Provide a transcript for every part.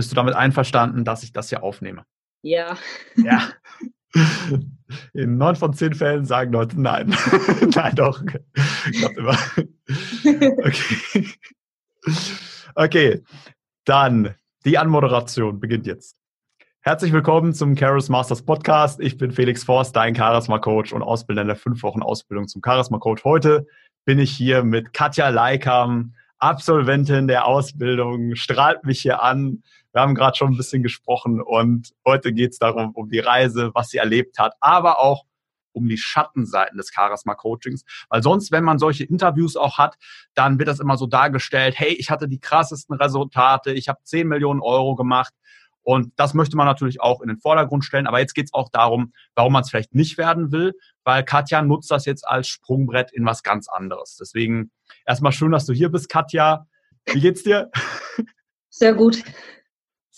Bist du damit einverstanden, dass ich das hier aufnehme? Ja. Ja. In neun von zehn Fällen sagen Leute nein. nein, doch. Klappt immer. Okay. Okay, dann die Anmoderation beginnt jetzt. Herzlich willkommen zum Charis Masters Podcast. Ich bin Felix Forst, dein Charisma Coach und Ausbilder in der fünf Wochen Ausbildung zum Charisma Coach. Heute bin ich hier mit Katja Leikam, Absolventin der Ausbildung, strahlt mich hier an. Wir haben gerade schon ein bisschen gesprochen und heute geht es darum, um die Reise, was sie erlebt hat, aber auch um die Schattenseiten des Charisma Coachings. Weil sonst, wenn man solche Interviews auch hat, dann wird das immer so dargestellt, hey, ich hatte die krassesten Resultate, ich habe 10 Millionen Euro gemacht. Und das möchte man natürlich auch in den Vordergrund stellen. Aber jetzt geht es auch darum, warum man es vielleicht nicht werden will, weil Katja nutzt das jetzt als Sprungbrett in was ganz anderes. Deswegen erstmal schön, dass du hier bist, Katja. Wie geht's dir? Sehr gut.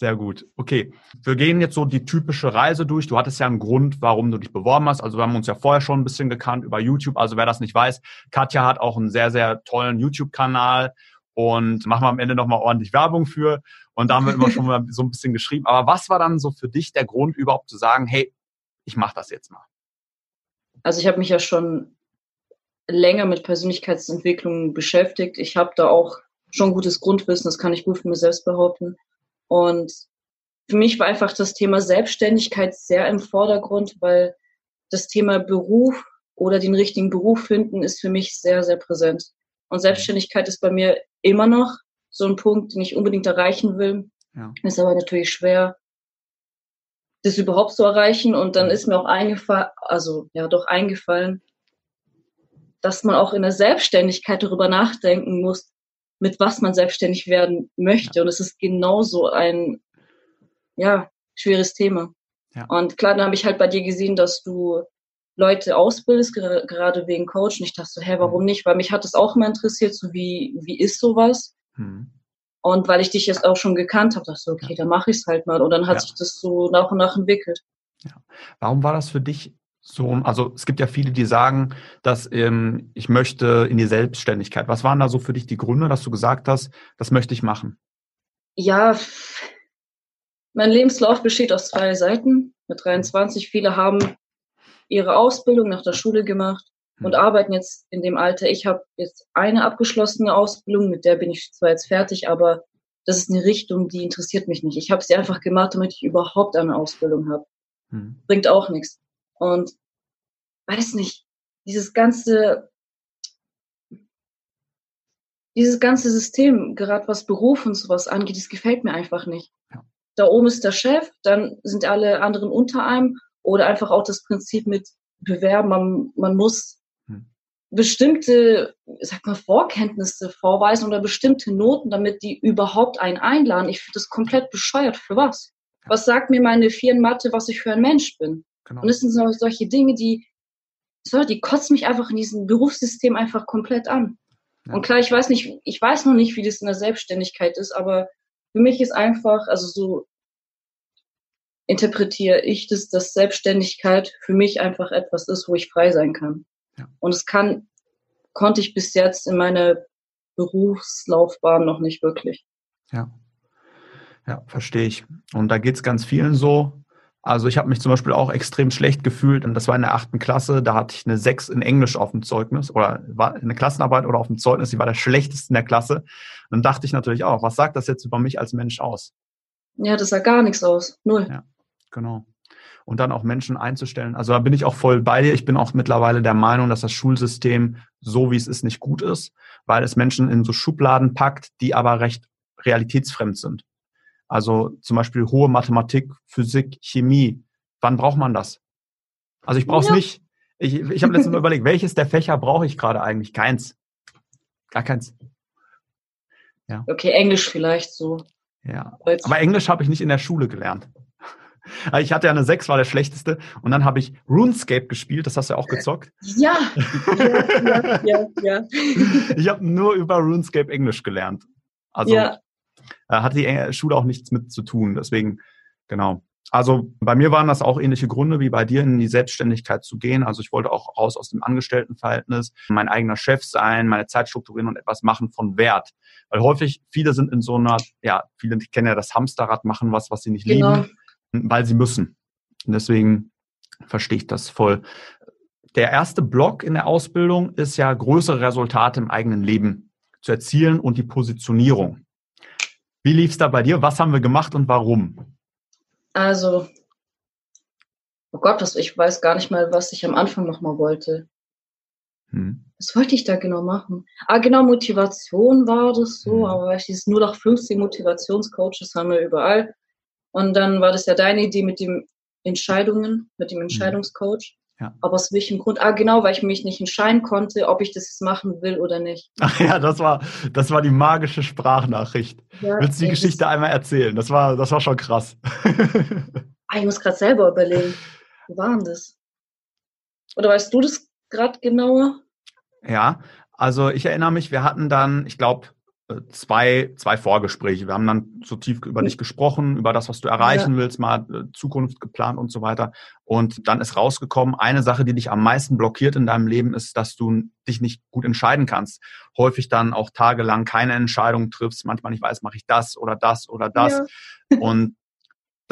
Sehr gut. Okay, wir gehen jetzt so die typische Reise durch. Du hattest ja einen Grund, warum du dich beworben hast. Also wir haben uns ja vorher schon ein bisschen gekannt über YouTube. Also wer das nicht weiß, Katja hat auch einen sehr, sehr tollen YouTube-Kanal und machen wir am Ende nochmal ordentlich Werbung für. Und da haben wir immer schon mal so ein bisschen geschrieben. Aber was war dann so für dich der Grund, überhaupt zu sagen, hey, ich mache das jetzt mal? Also ich habe mich ja schon länger mit Persönlichkeitsentwicklung beschäftigt. Ich habe da auch schon gutes Grundwissen, das kann ich gut von mir selbst behaupten. Und für mich war einfach das Thema Selbstständigkeit sehr im Vordergrund, weil das Thema Beruf oder den richtigen Beruf finden ist für mich sehr, sehr präsent. Und Selbstständigkeit ist bei mir immer noch so ein Punkt, den ich unbedingt erreichen will. Ja. Ist aber natürlich schwer, das überhaupt zu erreichen. Und dann ist mir auch eingefallen, also ja, doch eingefallen, dass man auch in der Selbstständigkeit darüber nachdenken muss, mit was man selbstständig werden möchte. Und es ist genauso ein, ja, schweres Thema. Ja. Und klar, dann habe ich halt bei dir gesehen, dass du Leute ausbildest, gerade wegen Coach. Und ich dachte so, hä, warum mhm. nicht? Weil mich hat das auch immer interessiert, so wie, wie ist sowas? Hm. Und weil ich dich jetzt auch schon gekannt habe, dachte ich so, okay, ja. dann mache ich es halt mal. Und dann hat ja. sich das so nach und nach entwickelt. Ja. Warum war das für dich so, also es gibt ja viele, die sagen, dass ähm, ich möchte in die Selbstständigkeit. Was waren da so für dich die Gründe, dass du gesagt hast, das möchte ich machen? Ja, mein Lebenslauf besteht aus zwei Seiten mit 23. Viele haben ihre Ausbildung nach der Schule gemacht und hm. arbeiten jetzt in dem Alter. Ich habe jetzt eine abgeschlossene Ausbildung, mit der bin ich zwar jetzt fertig, aber das ist eine Richtung, die interessiert mich nicht. Ich habe sie einfach gemacht, damit ich überhaupt eine Ausbildung habe. Hm. Bringt auch nichts. Und weiß nicht, dieses ganze, dieses ganze System, gerade was Beruf und sowas angeht, das gefällt mir einfach nicht. Da oben ist der Chef, dann sind alle anderen unter einem oder einfach auch das Prinzip mit Bewerben. Man, man muss hm. bestimmte, sag mal, Vorkenntnisse vorweisen oder bestimmte Noten, damit die überhaupt einen einladen. Ich finde das komplett bescheuert. Für was? Was sagt mir meine vier Mathe, was ich für ein Mensch bin? Genau. Und es sind so, solche Dinge, die, so, die kotzen mich einfach in diesem Berufssystem einfach komplett an. Ja. Und klar, ich weiß nicht, ich weiß noch nicht, wie das in der Selbstständigkeit ist, aber für mich ist einfach, also so interpretiere ich das, dass Selbstständigkeit für mich einfach etwas ist, wo ich frei sein kann. Ja. Und es kann, konnte ich bis jetzt in meiner Berufslaufbahn noch nicht wirklich. Ja. Ja, verstehe ich. Und da geht es ganz vielen so. Also ich habe mich zum Beispiel auch extrem schlecht gefühlt und das war in der achten Klasse, da hatte ich eine sechs in Englisch auf dem Zeugnis oder war eine Klassenarbeit oder auf dem Zeugnis, die war der schlechteste in der Klasse. Und dann dachte ich natürlich auch, was sagt das jetzt über mich als Mensch aus? Ja, das sagt gar nichts aus. Null. Ja, genau. Und dann auch Menschen einzustellen. Also da bin ich auch voll bei dir. Ich bin auch mittlerweile der Meinung, dass das Schulsystem, so wie es ist, nicht gut ist, weil es Menschen in so Schubladen packt, die aber recht realitätsfremd sind. Also zum Beispiel hohe Mathematik, Physik, Chemie. Wann braucht man das? Also ich brauche es ja. nicht. Ich, ich habe letztens mal überlegt, welches der Fächer brauche ich gerade eigentlich? Keins. Gar keins. Ja. Okay, Englisch vielleicht so. Ja. Aber Englisch habe ich nicht in der Schule gelernt. Ich hatte ja eine 6, war der schlechteste. Und dann habe ich RuneScape gespielt, das hast du ja auch gezockt. Ja, ja, ja, ja. ja. Ich habe nur über RuneScape Englisch gelernt. Also ja. Äh, hat die Schule auch nichts mit zu tun. Deswegen, genau. Also bei mir waren das auch ähnliche Gründe wie bei dir, in die Selbstständigkeit zu gehen. Also ich wollte auch raus aus dem Angestelltenverhältnis, mein eigener Chef sein, meine Zeit strukturieren und etwas machen von Wert. Weil häufig viele sind in so einer, ja, viele kennen ja das Hamsterrad, machen was, was sie nicht genau. lieben, weil sie müssen. Und deswegen verstehe ich das voll. Der erste Block in der Ausbildung ist ja größere Resultate im eigenen Leben zu erzielen und die Positionierung. Wie lief es da bei dir? Was haben wir gemacht und warum? Also, oh Gott, ich weiß gar nicht mal, was ich am Anfang nochmal wollte. Hm. Was wollte ich da genau machen? Ah, genau, Motivation war das so, hm. aber dieses 0815 Motivationscoaches haben wir überall. Und dann war das ja deine Idee mit dem Entscheidungen, mit dem hm. Entscheidungscoach. Ja. Aber aus welchem Grund? Ah, genau, weil ich mich nicht entscheiden konnte, ob ich das jetzt machen will oder nicht. Ach ja, das war, das war die magische Sprachnachricht. Ja, Willst du die Geschichte einmal erzählen? Das war, das war schon krass. ah, ich muss gerade selber überlegen. Wie war denn das? Oder weißt du das gerade genauer? Ja, also ich erinnere mich, wir hatten dann, ich glaube, zwei, zwei Vorgespräche. Wir haben dann so tief über dich gesprochen, über das, was du erreichen ja. willst, mal äh, Zukunft geplant und so weiter. Und dann ist rausgekommen, eine Sache, die dich am meisten blockiert in deinem Leben, ist, dass du dich nicht gut entscheiden kannst. Häufig dann auch tagelang keine Entscheidung triffst, manchmal nicht weißt, mache ich das oder das oder das. Ja. Und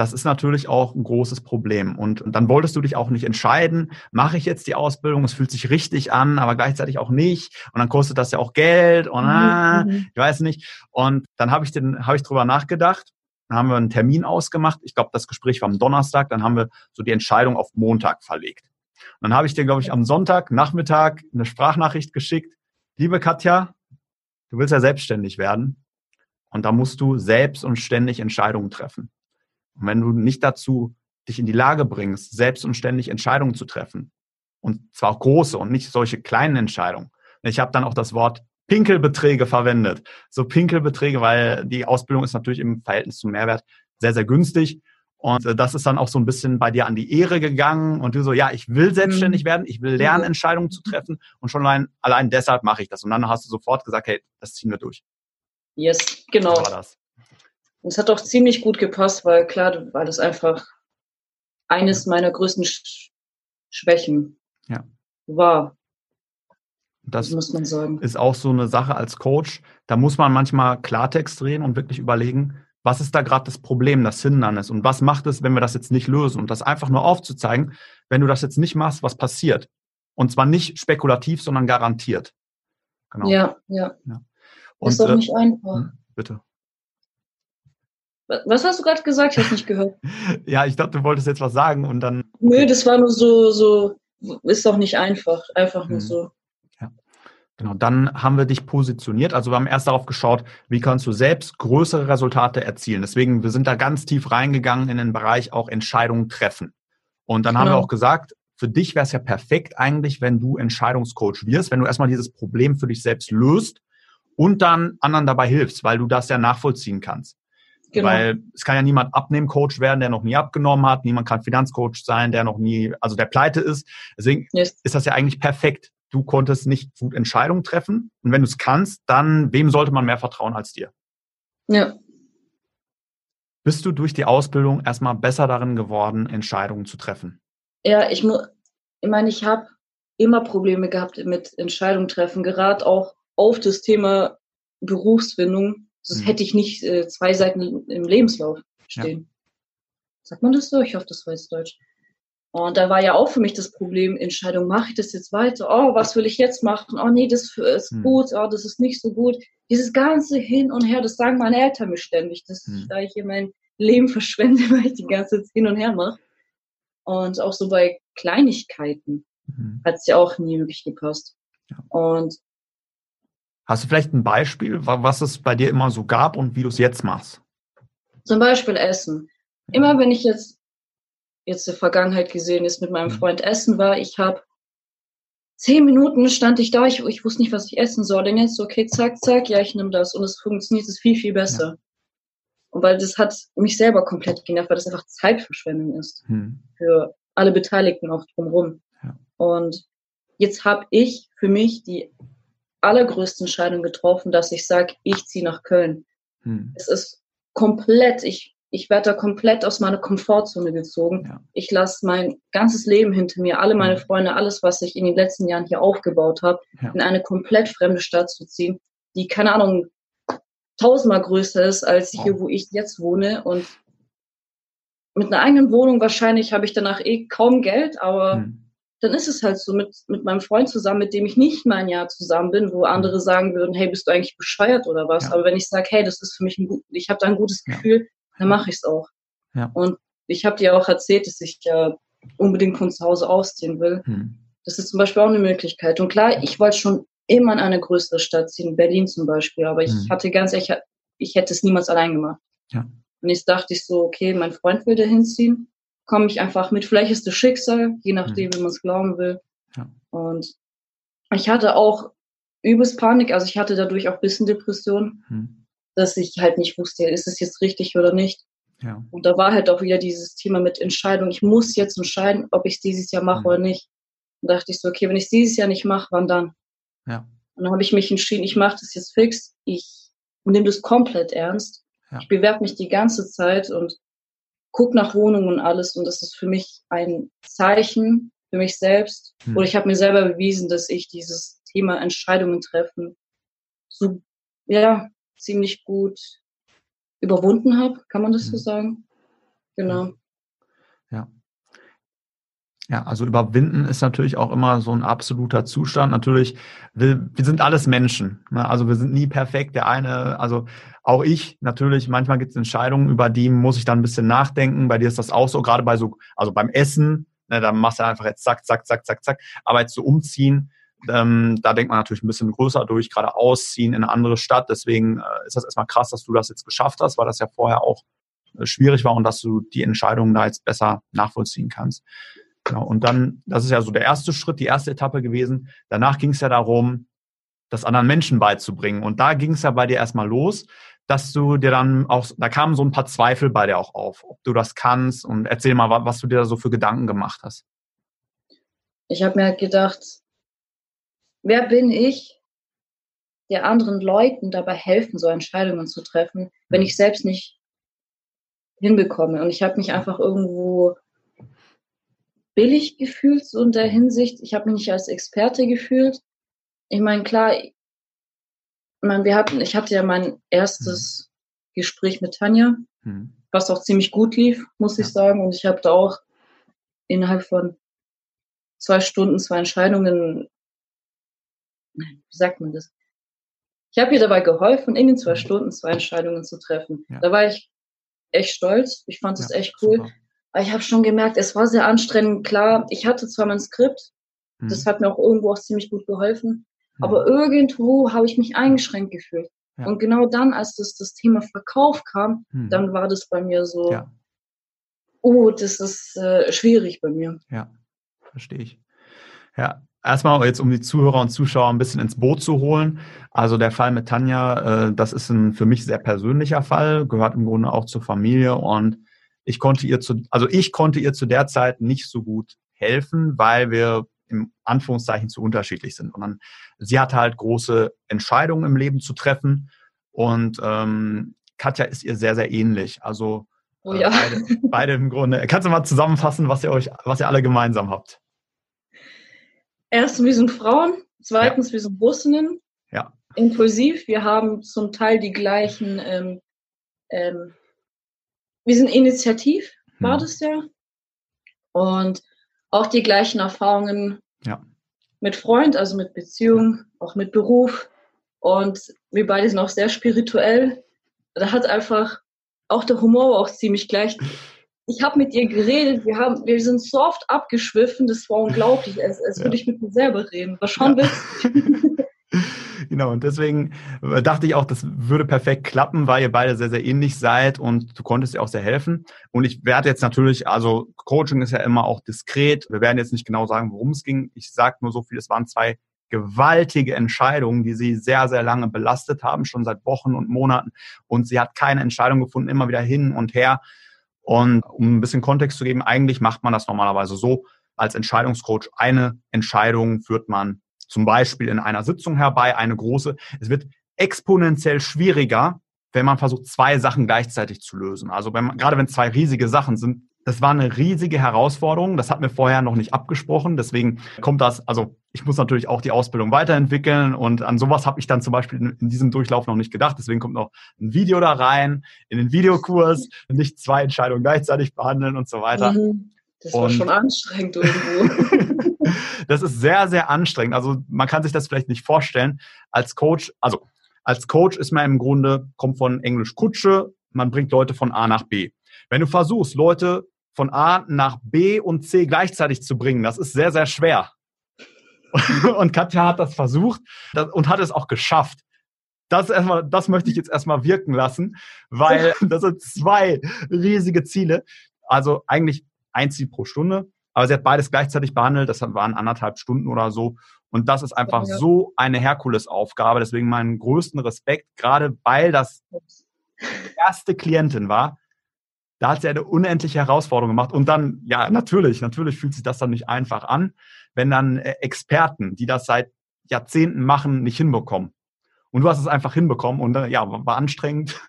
das ist natürlich auch ein großes Problem. Und, dann wolltest du dich auch nicht entscheiden, mache ich jetzt die Ausbildung, es fühlt sich richtig an, aber gleichzeitig auch nicht. Und dann kostet das ja auch Geld und mhm, ah, mhm. ich weiß nicht. Und dann habe ich, den, hab ich drüber nachgedacht. Dann haben wir einen Termin ausgemacht. Ich glaube, das Gespräch war am Donnerstag. Dann haben wir so die Entscheidung auf Montag verlegt. Und dann habe ich dir, glaube ich, am Sonntag Nachmittag eine Sprachnachricht geschickt. Liebe Katja, du willst ja selbstständig werden. Und da musst du selbst und ständig Entscheidungen treffen. Und wenn du nicht dazu dich in die Lage bringst, selbst und ständig Entscheidungen zu treffen, und zwar auch große und nicht solche kleinen Entscheidungen. Ich habe dann auch das Wort Pinkelbeträge verwendet. So Pinkelbeträge, weil die Ausbildung ist natürlich im Verhältnis zum Mehrwert sehr, sehr günstig. Und äh, das ist dann auch so ein bisschen bei dir an die Ehre gegangen. Und du so, ja, ich will selbstständig mhm. werden, ich will lernen, Entscheidungen zu treffen. Und schon allein, allein deshalb mache ich das. Und dann hast du sofort gesagt, hey, das ziehen wir durch. Yes, genau. So war das. Und es hat auch ziemlich gut gepasst, weil klar, weil das einfach eines meiner größten Sch Schwächen ja. war. Das muss man sagen. ist auch so eine Sache als Coach. Da muss man manchmal Klartext drehen und wirklich überlegen, was ist da gerade das Problem, das Hindernis und was macht es, wenn wir das jetzt nicht lösen und das einfach nur aufzuzeigen, wenn du das jetzt nicht machst, was passiert. Und zwar nicht spekulativ, sondern garantiert. Genau. Ja, ja. ja. Und, ist doch äh, nicht einfach. Hm, bitte. Was hast du gerade gesagt? Ich habe nicht gehört. ja, ich dachte, du wolltest jetzt was sagen und dann. Nö, das war nur so, so, ist doch nicht einfach. Einfach nur mhm. so. Ja. Genau, dann haben wir dich positioniert. Also wir haben erst darauf geschaut, wie kannst du selbst größere Resultate erzielen. Deswegen, wir sind da ganz tief reingegangen in den Bereich auch Entscheidungen treffen. Und dann genau. haben wir genau. auch gesagt, für dich wäre es ja perfekt eigentlich, wenn du Entscheidungscoach wirst, wenn du erstmal dieses Problem für dich selbst löst und dann anderen dabei hilfst, weil du das ja nachvollziehen kannst. Genau. Weil es kann ja niemand Abnehmen-Coach werden, der noch nie abgenommen hat. Niemand kann Finanzcoach sein, der noch nie, also der pleite ist. Deswegen yes. ist das ja eigentlich perfekt. Du konntest nicht gut Entscheidungen treffen. Und wenn du es kannst, dann wem sollte man mehr vertrauen als dir? Ja. Bist du durch die Ausbildung erstmal besser darin geworden, Entscheidungen zu treffen? Ja, ich muss, ich meine, ich habe immer Probleme gehabt mit Entscheidungen treffen, gerade auch auf das Thema Berufsfindung das mhm. hätte ich nicht äh, zwei Seiten im Lebenslauf stehen. Ja. Sagt man das so? Ich hoffe, das weiß Deutsch. Und da war ja auch für mich das Problem, Entscheidung, mache ich das jetzt weiter? Oh, was will ich jetzt machen? Oh nee, das ist mhm. gut, oh, das ist nicht so gut. Dieses ganze Hin und Her, das sagen meine Eltern mir ständig, dass mhm. da ich hier mein Leben verschwende, weil ich die ganze Zeit hin und her mache. Und auch so bei Kleinigkeiten mhm. hat es ja auch nie wirklich gepasst. Ja. Und Hast du vielleicht ein Beispiel, was es bei dir immer so gab und wie du es jetzt machst? Zum Beispiel Essen. Immer wenn ich jetzt, jetzt in der Vergangenheit gesehen ist, mit meinem mhm. Freund essen war, ich habe zehn Minuten stand ich da, ich, ich wusste nicht, was ich essen soll. Dann jetzt, okay, zack, zack, ja, ich nehme das. Und es funktioniert es viel, viel besser. Ja. Und weil das hat mich selber komplett genervt, weil das einfach Zeitverschwendung ist. Hm. Für alle Beteiligten auch drumherum. Ja. Und jetzt habe ich für mich die allergrößte Entscheidung getroffen, dass ich sage, ich ziehe nach Köln. Hm. Es ist komplett, ich ich werde da komplett aus meiner Komfortzone gezogen. Ja. Ich lasse mein ganzes Leben hinter mir, alle meine Freunde, alles, was ich in den letzten Jahren hier aufgebaut habe, ja. in eine komplett fremde Stadt zu ziehen, die, keine Ahnung, tausendmal größer ist als wow. hier, wo ich jetzt wohne. Und mit einer eigenen Wohnung wahrscheinlich habe ich danach eh kaum Geld, aber hm. Dann ist es halt so mit, mit meinem Freund zusammen, mit dem ich nicht mal ein Jahr zusammen bin, wo andere hm. sagen würden, hey, bist du eigentlich bescheuert oder was? Ja. Aber wenn ich sage, hey, das ist für mich ein gut, ich habe da ein gutes Gefühl, dann mache ich es auch. Ja. Und ich habe dir auch erzählt, dass ich ja unbedingt von zu Hause ausziehen will. Hm. Das ist zum Beispiel auch eine Möglichkeit. Und klar, ich wollte schon immer in eine größere Stadt ziehen, Berlin zum Beispiel, aber ich hm. hatte ganz ehrlich, ich hätte es niemals allein gemacht. Ja. Und jetzt dachte ich so, okay, mein Freund will da hinziehen, komme ich einfach mit. Vielleicht ist das Schicksal, je nachdem, hm. wie man es glauben will. Ja. Und ich hatte auch übelst Panik, also ich hatte dadurch auch ein bisschen Depression. Hm dass ich halt nicht wusste, ist es jetzt richtig oder nicht. Ja. Und da war halt auch wieder dieses Thema mit Entscheidung. Ich muss jetzt entscheiden, ob ich es dieses Jahr mache mhm. oder nicht. Und da dachte ich so, okay, wenn ich es dieses Jahr nicht mache, wann dann? Ja. Und dann habe ich mich entschieden, ich mache das jetzt fix. Ich nehme das komplett ernst. Ja. Ich bewerbe mich die ganze Zeit und gucke nach Wohnungen und alles. Und das ist für mich ein Zeichen für mich selbst. Mhm. Oder ich habe mir selber bewiesen, dass ich dieses Thema Entscheidungen treffen so ja ziemlich gut überwunden habe, kann man das so mhm. sagen? Genau. Ja. Ja, also überwinden ist natürlich auch immer so ein absoluter Zustand. Natürlich, wir, wir sind alles Menschen. Ne? Also wir sind nie perfekt. Der eine, also auch ich natürlich, manchmal gibt es Entscheidungen, über die muss ich dann ein bisschen nachdenken. Bei dir ist das auch so, gerade bei so, also beim Essen, ne, da machst du einfach jetzt zack, zack, zack, zack, zack. Aber jetzt so umziehen, ähm, da denkt man natürlich ein bisschen größer durch, gerade ausziehen in eine andere Stadt. Deswegen äh, ist das erstmal krass, dass du das jetzt geschafft hast, weil das ja vorher auch äh, schwierig war und dass du die Entscheidungen da jetzt besser nachvollziehen kannst. Genau. Und dann, das ist ja so der erste Schritt, die erste Etappe gewesen. Danach ging es ja darum, das anderen Menschen beizubringen. Und da ging es ja bei dir erstmal los, dass du dir dann auch, da kamen so ein paar Zweifel bei dir auch auf, ob du das kannst. Und erzähl mal, was du dir da so für Gedanken gemacht hast. Ich habe mir halt gedacht, wer bin ich, der anderen Leuten dabei helfen soll, Entscheidungen zu treffen, wenn ich selbst nicht hinbekomme. Und ich habe mich einfach irgendwo billig gefühlt so in der Hinsicht. Ich habe mich nicht als Experte gefühlt. Ich meine, klar, ich meine, wir hatten, ich hatte ja mein erstes mhm. Gespräch mit Tanja, mhm. was auch ziemlich gut lief, muss ja. ich sagen. Und ich habe da auch innerhalb von zwei Stunden zwei Entscheidungen wie sagt man das? Ich habe ihr dabei geholfen, in den zwei mhm. Stunden zwei Entscheidungen zu treffen. Ja. Da war ich echt stolz. Ich fand es ja, echt cool. Super. Ich habe schon gemerkt, es war sehr anstrengend. Klar, ich hatte zwar mein Skript, mhm. das hat mir auch irgendwo auch ziemlich gut geholfen, mhm. aber irgendwo habe ich mich eingeschränkt gefühlt. Ja. Und genau dann, als das, das Thema Verkauf kam, mhm. dann war das bei mir so, ja. oh, das ist äh, schwierig bei mir. Ja, verstehe ich. Ja, Erstmal jetzt, um die Zuhörer und Zuschauer ein bisschen ins Boot zu holen. Also der Fall mit Tanja, äh, das ist ein für mich sehr persönlicher Fall, gehört im Grunde auch zur Familie und ich konnte ihr zu, also ich konnte ihr zu der Zeit nicht so gut helfen, weil wir im Anführungszeichen zu unterschiedlich sind. Und dann, sie hatte halt große Entscheidungen im Leben zu treffen und ähm, Katja ist ihr sehr, sehr ähnlich. Also oh ja. äh, beide, beide im Grunde. Kannst du mal zusammenfassen, was ihr euch, was ihr alle gemeinsam habt? Erstens, wir sind Frauen. Zweitens, ja. wir sind Russinnen. Ja. Impulsiv. Wir haben zum Teil die gleichen, ähm, ähm, wir sind initiativ, hm. war das ja. Und auch die gleichen Erfahrungen ja. mit Freund, also mit Beziehung, auch mit Beruf. Und wir beide sind auch sehr spirituell. Da hat einfach auch der Humor auch ziemlich gleich ich habe mit ihr geredet, wir, haben, wir sind so oft abgeschwiffen, das war unglaublich, als, als ja. würde ich mit mir selber reden. War schon ja. genau, und deswegen äh, dachte ich auch, das würde perfekt klappen, weil ihr beide sehr, sehr ähnlich seid und du konntest ihr auch sehr helfen. Und ich werde jetzt natürlich, also Coaching ist ja immer auch diskret. Wir werden jetzt nicht genau sagen, worum es ging. Ich sage nur so viel, es waren zwei gewaltige Entscheidungen, die sie sehr, sehr lange belastet haben, schon seit Wochen und Monaten. Und sie hat keine Entscheidung gefunden, immer wieder hin und her. Und um ein bisschen Kontext zu geben, eigentlich macht man das normalerweise so, als Entscheidungscoach eine Entscheidung führt man zum Beispiel in einer Sitzung herbei, eine große. Es wird exponentiell schwieriger, wenn man versucht, zwei Sachen gleichzeitig zu lösen. Also wenn man, gerade wenn zwei riesige Sachen sind, das war eine riesige Herausforderung. Das hat mir vorher noch nicht abgesprochen. Deswegen kommt das, also ich muss natürlich auch die Ausbildung weiterentwickeln und an sowas habe ich dann zum Beispiel in, in, diesem Durchlauf noch nicht gedacht. Deswegen kommt noch ein Video da rein, in den Videokurs, nicht zwei Entscheidungen gleichzeitig behandeln und so weiter. Mhm. Das war und schon anstrengend irgendwo. das ist sehr, sehr anstrengend. Also man kann sich das vielleicht nicht vorstellen. Als Coach, also als Coach ist man im Grunde, kommt von Englisch Kutsche, man bringt Leute von A nach B. Wenn du versuchst, Leute von A nach B und C gleichzeitig zu bringen, das ist sehr, sehr schwer. Und Katja hat das versucht und hat es auch geschafft. Das, erstmal, das möchte ich jetzt erstmal wirken lassen, weil das sind zwei riesige Ziele. Also eigentlich ein Ziel pro Stunde, aber sie hat beides gleichzeitig behandelt. Das waren anderthalb Stunden oder so. Und das ist einfach ja. so eine Herkulesaufgabe. Deswegen meinen größten Respekt, gerade weil das erste Klientin war, da hat sie eine unendliche Herausforderung gemacht. Und dann, ja, natürlich, natürlich fühlt sich das dann nicht einfach an, wenn dann äh, Experten, die das seit Jahrzehnten machen, nicht hinbekommen. Und du hast es einfach hinbekommen und äh, ja, war anstrengend.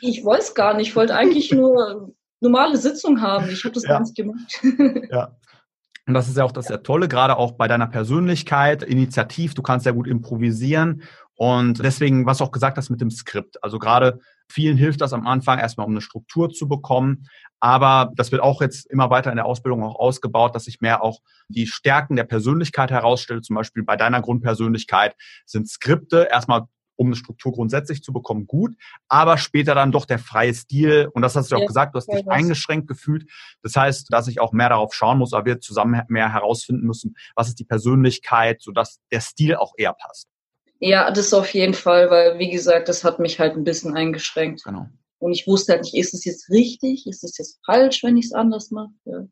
Ich wollte es gar nicht. Ich wollte eigentlich nur normale Sitzung haben. Ich habe das ja. gar nicht gemacht. ja. Und das ist ja auch das sehr Tolle, gerade auch bei deiner Persönlichkeit, Initiativ. Du kannst sehr gut improvisieren. Und deswegen, was du auch gesagt hast mit dem Skript. Also gerade Vielen hilft das am Anfang erstmal, um eine Struktur zu bekommen. Aber das wird auch jetzt immer weiter in der Ausbildung auch ausgebaut, dass ich mehr auch die Stärken der Persönlichkeit herausstelle. Zum Beispiel bei deiner Grundpersönlichkeit sind Skripte erstmal um eine Struktur grundsätzlich zu bekommen, gut, aber später dann doch der freie Stil. Und das hast du ja auch gesagt, du hast dich eingeschränkt gefühlt. Das heißt, dass ich auch mehr darauf schauen muss, aber wir zusammen mehr herausfinden müssen, was ist die Persönlichkeit, sodass der Stil auch eher passt. Ja, das auf jeden Fall, weil, wie gesagt, das hat mich halt ein bisschen eingeschränkt. Genau. Und ich wusste halt nicht, ist es jetzt richtig, ist es jetzt falsch, wenn ich es anders mache? Ja.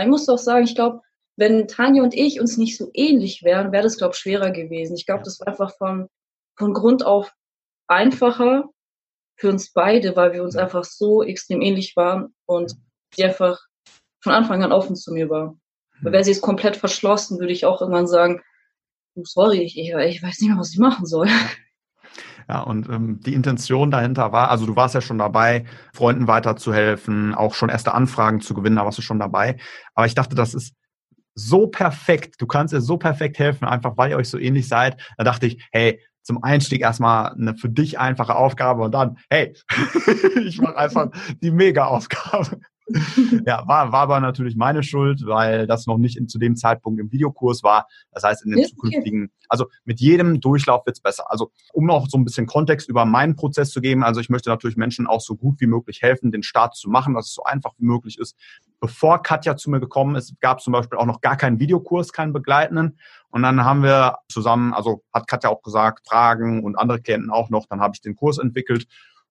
ich muss auch sagen, ich glaube, wenn Tanja und ich uns nicht so ähnlich wären, wäre das, glaube ich, schwerer gewesen. Ich glaube, das war einfach von, von Grund auf einfacher für uns beide, weil wir uns einfach so extrem ähnlich waren und die einfach von Anfang an offen zu mir war. Mhm. Wäre sie jetzt komplett verschlossen, würde ich auch irgendwann sagen, sorry, ich, ich weiß nicht mehr, was ich machen soll. Ja, und ähm, die Intention dahinter war, also du warst ja schon dabei, Freunden weiterzuhelfen, auch schon erste Anfragen zu gewinnen, da warst du schon dabei. Aber ich dachte, das ist so perfekt, du kannst ihr so perfekt helfen, einfach weil ihr euch so ähnlich seid. Da dachte ich, hey, zum Einstieg erstmal eine für dich einfache Aufgabe und dann, hey, ich mache einfach die Mega-Aufgabe ja, war, war aber natürlich meine Schuld, weil das noch nicht in, zu dem Zeitpunkt im Videokurs war. Das heißt, in den ja, zukünftigen, also mit jedem Durchlauf wird's besser. Also um noch so ein bisschen Kontext über meinen Prozess zu geben, also ich möchte natürlich Menschen auch so gut wie möglich helfen, den Start zu machen, dass es so einfach wie möglich ist. Bevor Katja zu mir gekommen ist, gab es zum Beispiel auch noch gar keinen Videokurs, keinen begleitenden. Und dann haben wir zusammen, also hat Katja auch gesagt, Fragen und andere Klienten auch noch, dann habe ich den Kurs entwickelt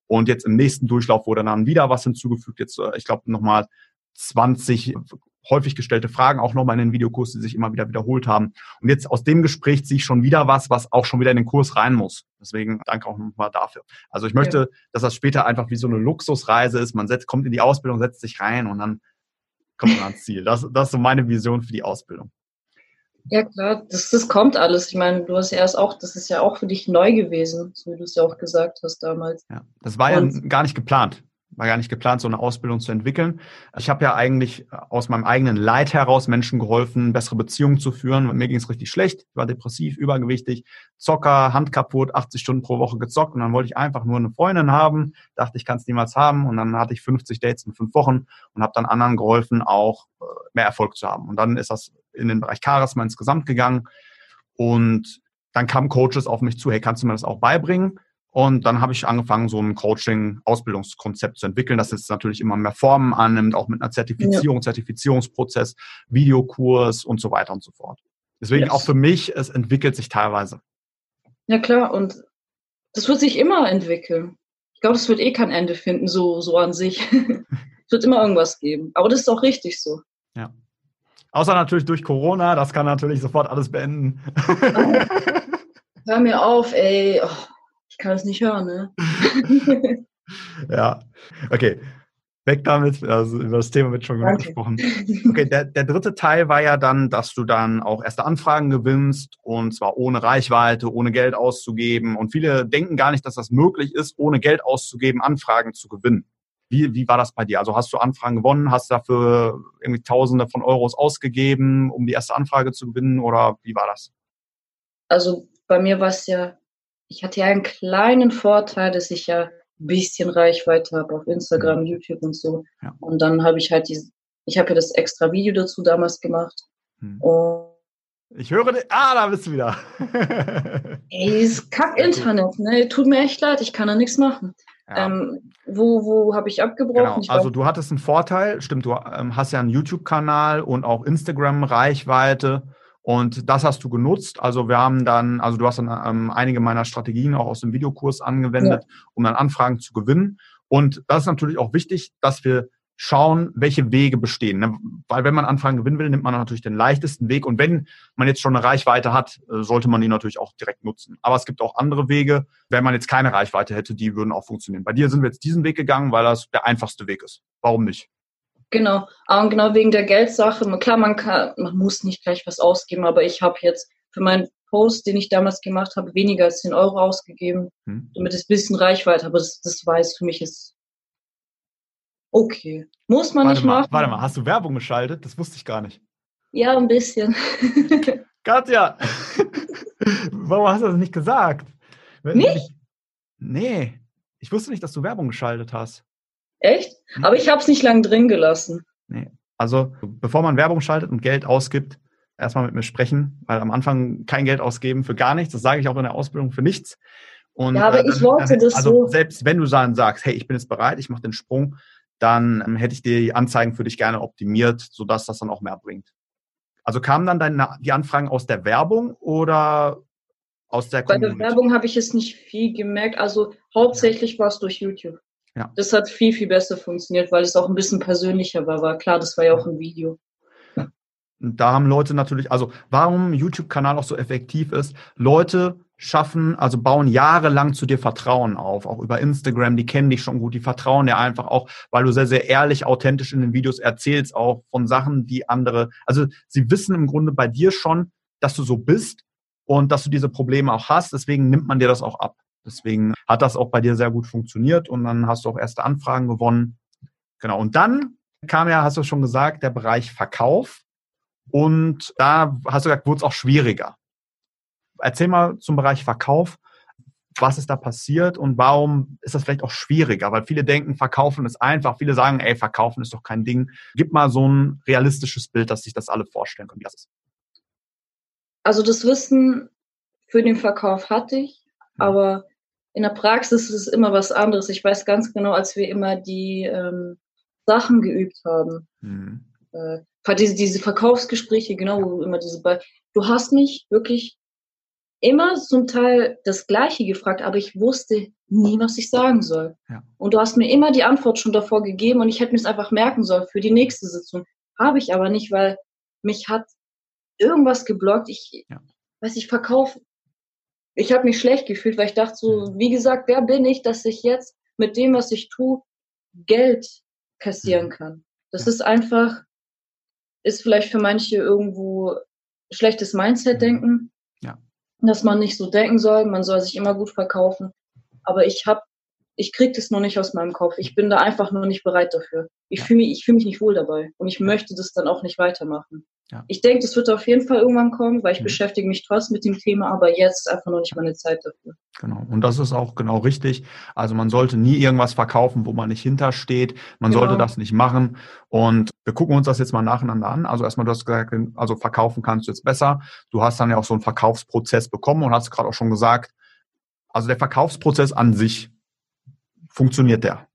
und jetzt im nächsten Durchlauf wurde dann wieder was hinzugefügt. Jetzt, äh, ich glaube, nochmal 20 häufig gestellte Fragen, auch nochmal in den Videokurs, die sich immer wieder wiederholt haben. Und jetzt aus dem Gespräch ziehe ich schon wieder was, was auch schon wieder in den Kurs rein muss. Deswegen danke auch nochmal dafür. Also ich möchte, ja. dass das später einfach wie so eine Luxusreise ist. Man setzt, kommt in die Ausbildung, setzt sich rein und dann kommt man ans Ziel. Das, das ist so meine Vision für die Ausbildung. Ja, klar, das, das kommt alles. Ich meine, du hast ja erst auch, das ist ja auch für dich neu gewesen, so wie du es ja auch gesagt hast damals. Ja, das war Und, ja gar nicht geplant. War gar nicht geplant, so eine Ausbildung zu entwickeln. Ich habe ja eigentlich aus meinem eigenen Leid heraus Menschen geholfen, bessere Beziehungen zu führen. Mir ging es richtig schlecht, ich war depressiv, übergewichtig, Zocker, Hand kaputt, 80 Stunden pro Woche gezockt und dann wollte ich einfach nur eine Freundin haben, dachte, ich kann es niemals haben und dann hatte ich 50 Dates in fünf Wochen und habe dann anderen geholfen, auch äh, mehr Erfolg zu haben. Und dann ist das in den Bereich Charisma insgesamt gegangen. Und dann kamen Coaches auf mich zu, hey, kannst du mir das auch beibringen? Und dann habe ich angefangen, so ein Coaching-Ausbildungskonzept zu entwickeln, das jetzt natürlich immer mehr Formen annimmt, auch mit einer Zertifizierung, ja. Zertifizierungsprozess, Videokurs und so weiter und so fort. Deswegen yes. auch für mich, es entwickelt sich teilweise. Ja klar, und das wird sich immer entwickeln. Ich glaube, es wird eh kein Ende finden, so, so an sich. es wird immer irgendwas geben. Aber das ist auch richtig so. Ja. Außer natürlich durch Corona, das kann natürlich sofort alles beenden. Hör mir auf, ey. Oh, ich kann es nicht hören, ne? ja, okay. weg damit. Also über das Thema wird schon genug gesprochen. Okay, der, der dritte Teil war ja dann, dass du dann auch erste Anfragen gewinnst und zwar ohne Reichweite, ohne Geld auszugeben. Und viele denken gar nicht, dass das möglich ist, ohne Geld auszugeben, Anfragen zu gewinnen. Wie, wie war das bei dir? Also hast du Anfragen gewonnen, hast dafür irgendwie Tausende von Euros ausgegeben, um die erste Anfrage zu gewinnen oder wie war das? Also bei mir war es ja, ich hatte ja einen kleinen Vorteil, dass ich ja bisschen Reichweite habe auf Instagram, mhm. YouTube und so. Ja. Und dann habe ich halt diese, ich habe ja das extra Video dazu damals gemacht. Hm. ich höre, ah, da bist du wieder. ey, ist Kack-Internet, ne? Tut mir echt leid, ich kann da nichts machen. Ja. Ähm, wo wo habe ich abgebrochen? Genau. Ich also du hattest einen Vorteil, stimmt, du ähm, hast ja einen YouTube-Kanal und auch Instagram-Reichweite. Und das hast du genutzt. Also wir haben dann, also du hast dann ähm, einige meiner Strategien auch aus dem Videokurs angewendet, ja. um dann Anfragen zu gewinnen. Und das ist natürlich auch wichtig, dass wir schauen, welche Wege bestehen. Ne? Weil wenn man Anfragen gewinnen will, nimmt man natürlich den leichtesten Weg. Und wenn man jetzt schon eine Reichweite hat, äh, sollte man die natürlich auch direkt nutzen. Aber es gibt auch andere Wege. Wenn man jetzt keine Reichweite hätte, die würden auch funktionieren. Bei dir sind wir jetzt diesen Weg gegangen, weil das der einfachste Weg ist. Warum nicht? Genau, und genau wegen der Geldsache. Klar, man kann, man muss nicht gleich was ausgeben, aber ich habe jetzt für meinen Post, den ich damals gemacht habe, weniger als 10 Euro ausgegeben, hm. damit es ein bisschen Reichweite, aber das, das weiß für mich ist okay. Muss man warte nicht mal, machen. Warte mal, hast du Werbung geschaltet? Das wusste ich gar nicht. Ja, ein bisschen. Katja, warum hast du das nicht gesagt? nicht? nee, ich wusste nicht, dass du Werbung geschaltet hast. Echt? Hm. Aber ich habe es nicht lang drin gelassen. Nee. Also, bevor man Werbung schaltet und Geld ausgibt, erstmal mit mir sprechen, weil am Anfang kein Geld ausgeben für gar nichts. Das sage ich auch in der Ausbildung für nichts. Und, ja, aber äh, ich wollte das also so. Selbst wenn du dann sagst, hey, ich bin jetzt bereit, ich mache den Sprung, dann ähm, hätte ich die Anzeigen für dich gerne optimiert, sodass das dann auch mehr bringt. Also kamen dann deine, die Anfragen aus der Werbung oder aus der Community? Bei der Werbung habe ich es nicht viel gemerkt. Also hauptsächlich war es durch YouTube. Ja. Das hat viel, viel besser funktioniert, weil es auch ein bisschen persönlicher war. War klar, das war ja auch ein Video. Da haben Leute natürlich, also warum YouTube-Kanal auch so effektiv ist, Leute schaffen, also bauen jahrelang zu dir Vertrauen auf, auch über Instagram, die kennen dich schon gut, die vertrauen dir einfach auch, weil du sehr, sehr ehrlich, authentisch in den Videos erzählst, auch von Sachen, die andere, also sie wissen im Grunde bei dir schon, dass du so bist und dass du diese Probleme auch hast, deswegen nimmt man dir das auch ab. Deswegen hat das auch bei dir sehr gut funktioniert und dann hast du auch erste Anfragen gewonnen. Genau. Und dann kam ja, hast du schon gesagt, der Bereich Verkauf. Und da hast du gesagt, wurde es auch schwieriger. Erzähl mal zum Bereich Verkauf. Was ist da passiert und warum ist das vielleicht auch schwieriger? Weil viele denken, verkaufen ist einfach. Viele sagen, ey, verkaufen ist doch kein Ding. Gib mal so ein realistisches Bild, dass sich das alle vorstellen können, wie das ist. Also das Wissen für den Verkauf hatte ich, aber in der Praxis ist es immer was anderes. Ich weiß ganz genau, als wir immer die ähm, Sachen geübt haben, mhm. äh, diese, diese Verkaufsgespräche, genau, wo immer diese, Be du hast mich wirklich immer zum Teil das Gleiche gefragt, aber ich wusste nie, was ich sagen soll. Ja. Und du hast mir immer die Antwort schon davor gegeben und ich hätte mir es einfach merken sollen für die nächste Sitzung. Habe ich aber nicht, weil mich hat irgendwas geblockt. Ich ja. weiß, ich verkaufe ich habe mich schlecht gefühlt, weil ich dachte so, mhm. wie gesagt, wer bin ich, dass ich jetzt mit dem, was ich tue, Geld kassieren mhm. kann. Das ist einfach, ist vielleicht für manche irgendwo schlechtes Mindset-Denken, mhm. ja. dass man nicht so denken soll, man soll sich immer gut verkaufen. Aber ich habe, ich krieg das noch nicht aus meinem Kopf. Ich bin da einfach nur nicht bereit dafür. Ich fühle mich, ich fühle mich nicht wohl dabei und ich möchte das dann auch nicht weitermachen. Ja. Ich denke, das wird auf jeden Fall irgendwann kommen, weil ich mhm. beschäftige mich trotzdem mit dem Thema, aber jetzt einfach noch nicht meine Zeit dafür. Genau. Und das ist auch genau richtig. Also man sollte nie irgendwas verkaufen, wo man nicht hintersteht. Man genau. sollte das nicht machen. Und wir gucken uns das jetzt mal nacheinander an. Also erstmal, du hast gesagt, also verkaufen kannst du jetzt besser. Du hast dann ja auch so einen Verkaufsprozess bekommen und hast gerade auch schon gesagt, also der Verkaufsprozess an sich funktioniert der.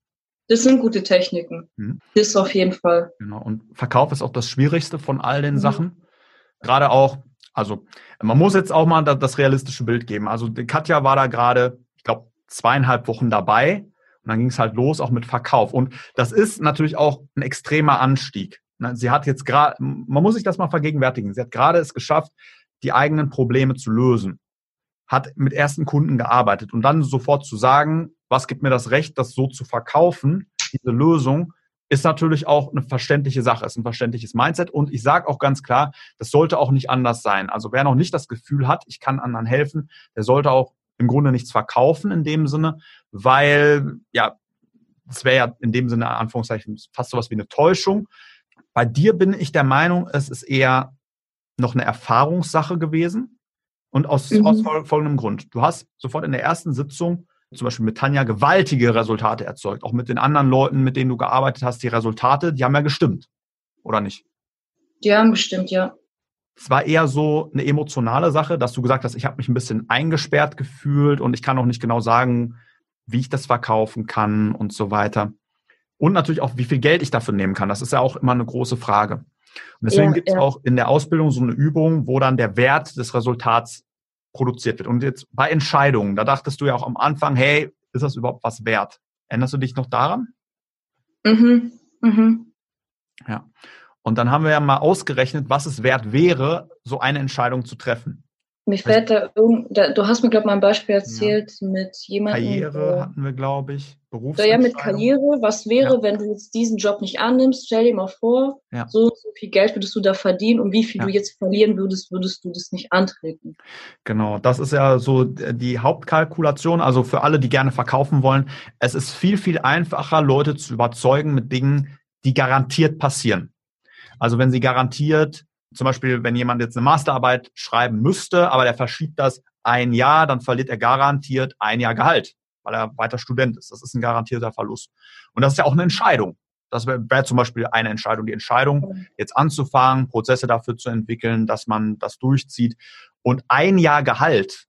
Das sind gute Techniken. Mhm. Das auf jeden Fall. Genau. Und Verkauf ist auch das Schwierigste von all den mhm. Sachen. Gerade auch, also man muss jetzt auch mal das realistische Bild geben. Also Katja war da gerade, ich glaube, zweieinhalb Wochen dabei und dann ging es halt los auch mit Verkauf. Und das ist natürlich auch ein extremer Anstieg. Sie hat jetzt gerade, man muss sich das mal vergegenwärtigen. Sie hat gerade es geschafft, die eigenen Probleme zu lösen. Hat mit ersten Kunden gearbeitet und dann sofort zu sagen, was gibt mir das Recht, das so zu verkaufen, diese Lösung, ist natürlich auch eine verständliche Sache, ist ein verständliches Mindset. Und ich sage auch ganz klar, das sollte auch nicht anders sein. Also wer noch nicht das Gefühl hat, ich kann anderen helfen, der sollte auch im Grunde nichts verkaufen in dem Sinne, weil ja, das wäre ja in dem Sinne, Anführungszeichen, fast sowas wie eine Täuschung. Bei dir bin ich der Meinung, es ist eher noch eine Erfahrungssache gewesen. Und aus, mhm. aus folgendem Grund. Du hast sofort in der ersten Sitzung zum Beispiel mit Tanja gewaltige Resultate erzeugt. Auch mit den anderen Leuten, mit denen du gearbeitet hast, die Resultate, die haben ja gestimmt. Oder nicht? Die haben gestimmt, ja. Es war eher so eine emotionale Sache, dass du gesagt hast, ich habe mich ein bisschen eingesperrt gefühlt und ich kann auch nicht genau sagen, wie ich das verkaufen kann und so weiter. Und natürlich auch, wie viel Geld ich dafür nehmen kann. Das ist ja auch immer eine große Frage. Und deswegen ja, gibt es ja. auch in der Ausbildung so eine Übung, wo dann der Wert des Resultats produziert wird. Und jetzt bei Entscheidungen, da dachtest du ja auch am Anfang, hey, ist das überhaupt was wert? Erinnerst du dich noch daran? Mhm. Mhm. Ja. Und dann haben wir ja mal ausgerechnet, was es wert wäre, so eine Entscheidung zu treffen. Mir fällt da irgend, du hast mir, glaube ich, mal ein Beispiel erzählt ja. mit jemandem. Karriere äh, hatten wir, glaube ich. Ja, mit Karriere. Was wäre, ja. wenn du jetzt diesen Job nicht annimmst? Stell dir mal vor, ja. so, so viel Geld würdest du da verdienen und wie viel du jetzt verlieren würdest, würdest du das nicht antreten. Genau, das ist ja so die Hauptkalkulation. Also für alle, die gerne verkaufen wollen, es ist viel, viel einfacher, Leute zu überzeugen mit Dingen, die garantiert passieren. Also wenn sie garantiert zum Beispiel, wenn jemand jetzt eine Masterarbeit schreiben müsste, aber der verschiebt das ein Jahr, dann verliert er garantiert ein Jahr Gehalt, weil er weiter Student ist. Das ist ein garantierter Verlust. Und das ist ja auch eine Entscheidung. Das wäre wär zum Beispiel eine Entscheidung. Die Entscheidung, jetzt anzufangen, Prozesse dafür zu entwickeln, dass man das durchzieht. Und ein Jahr Gehalt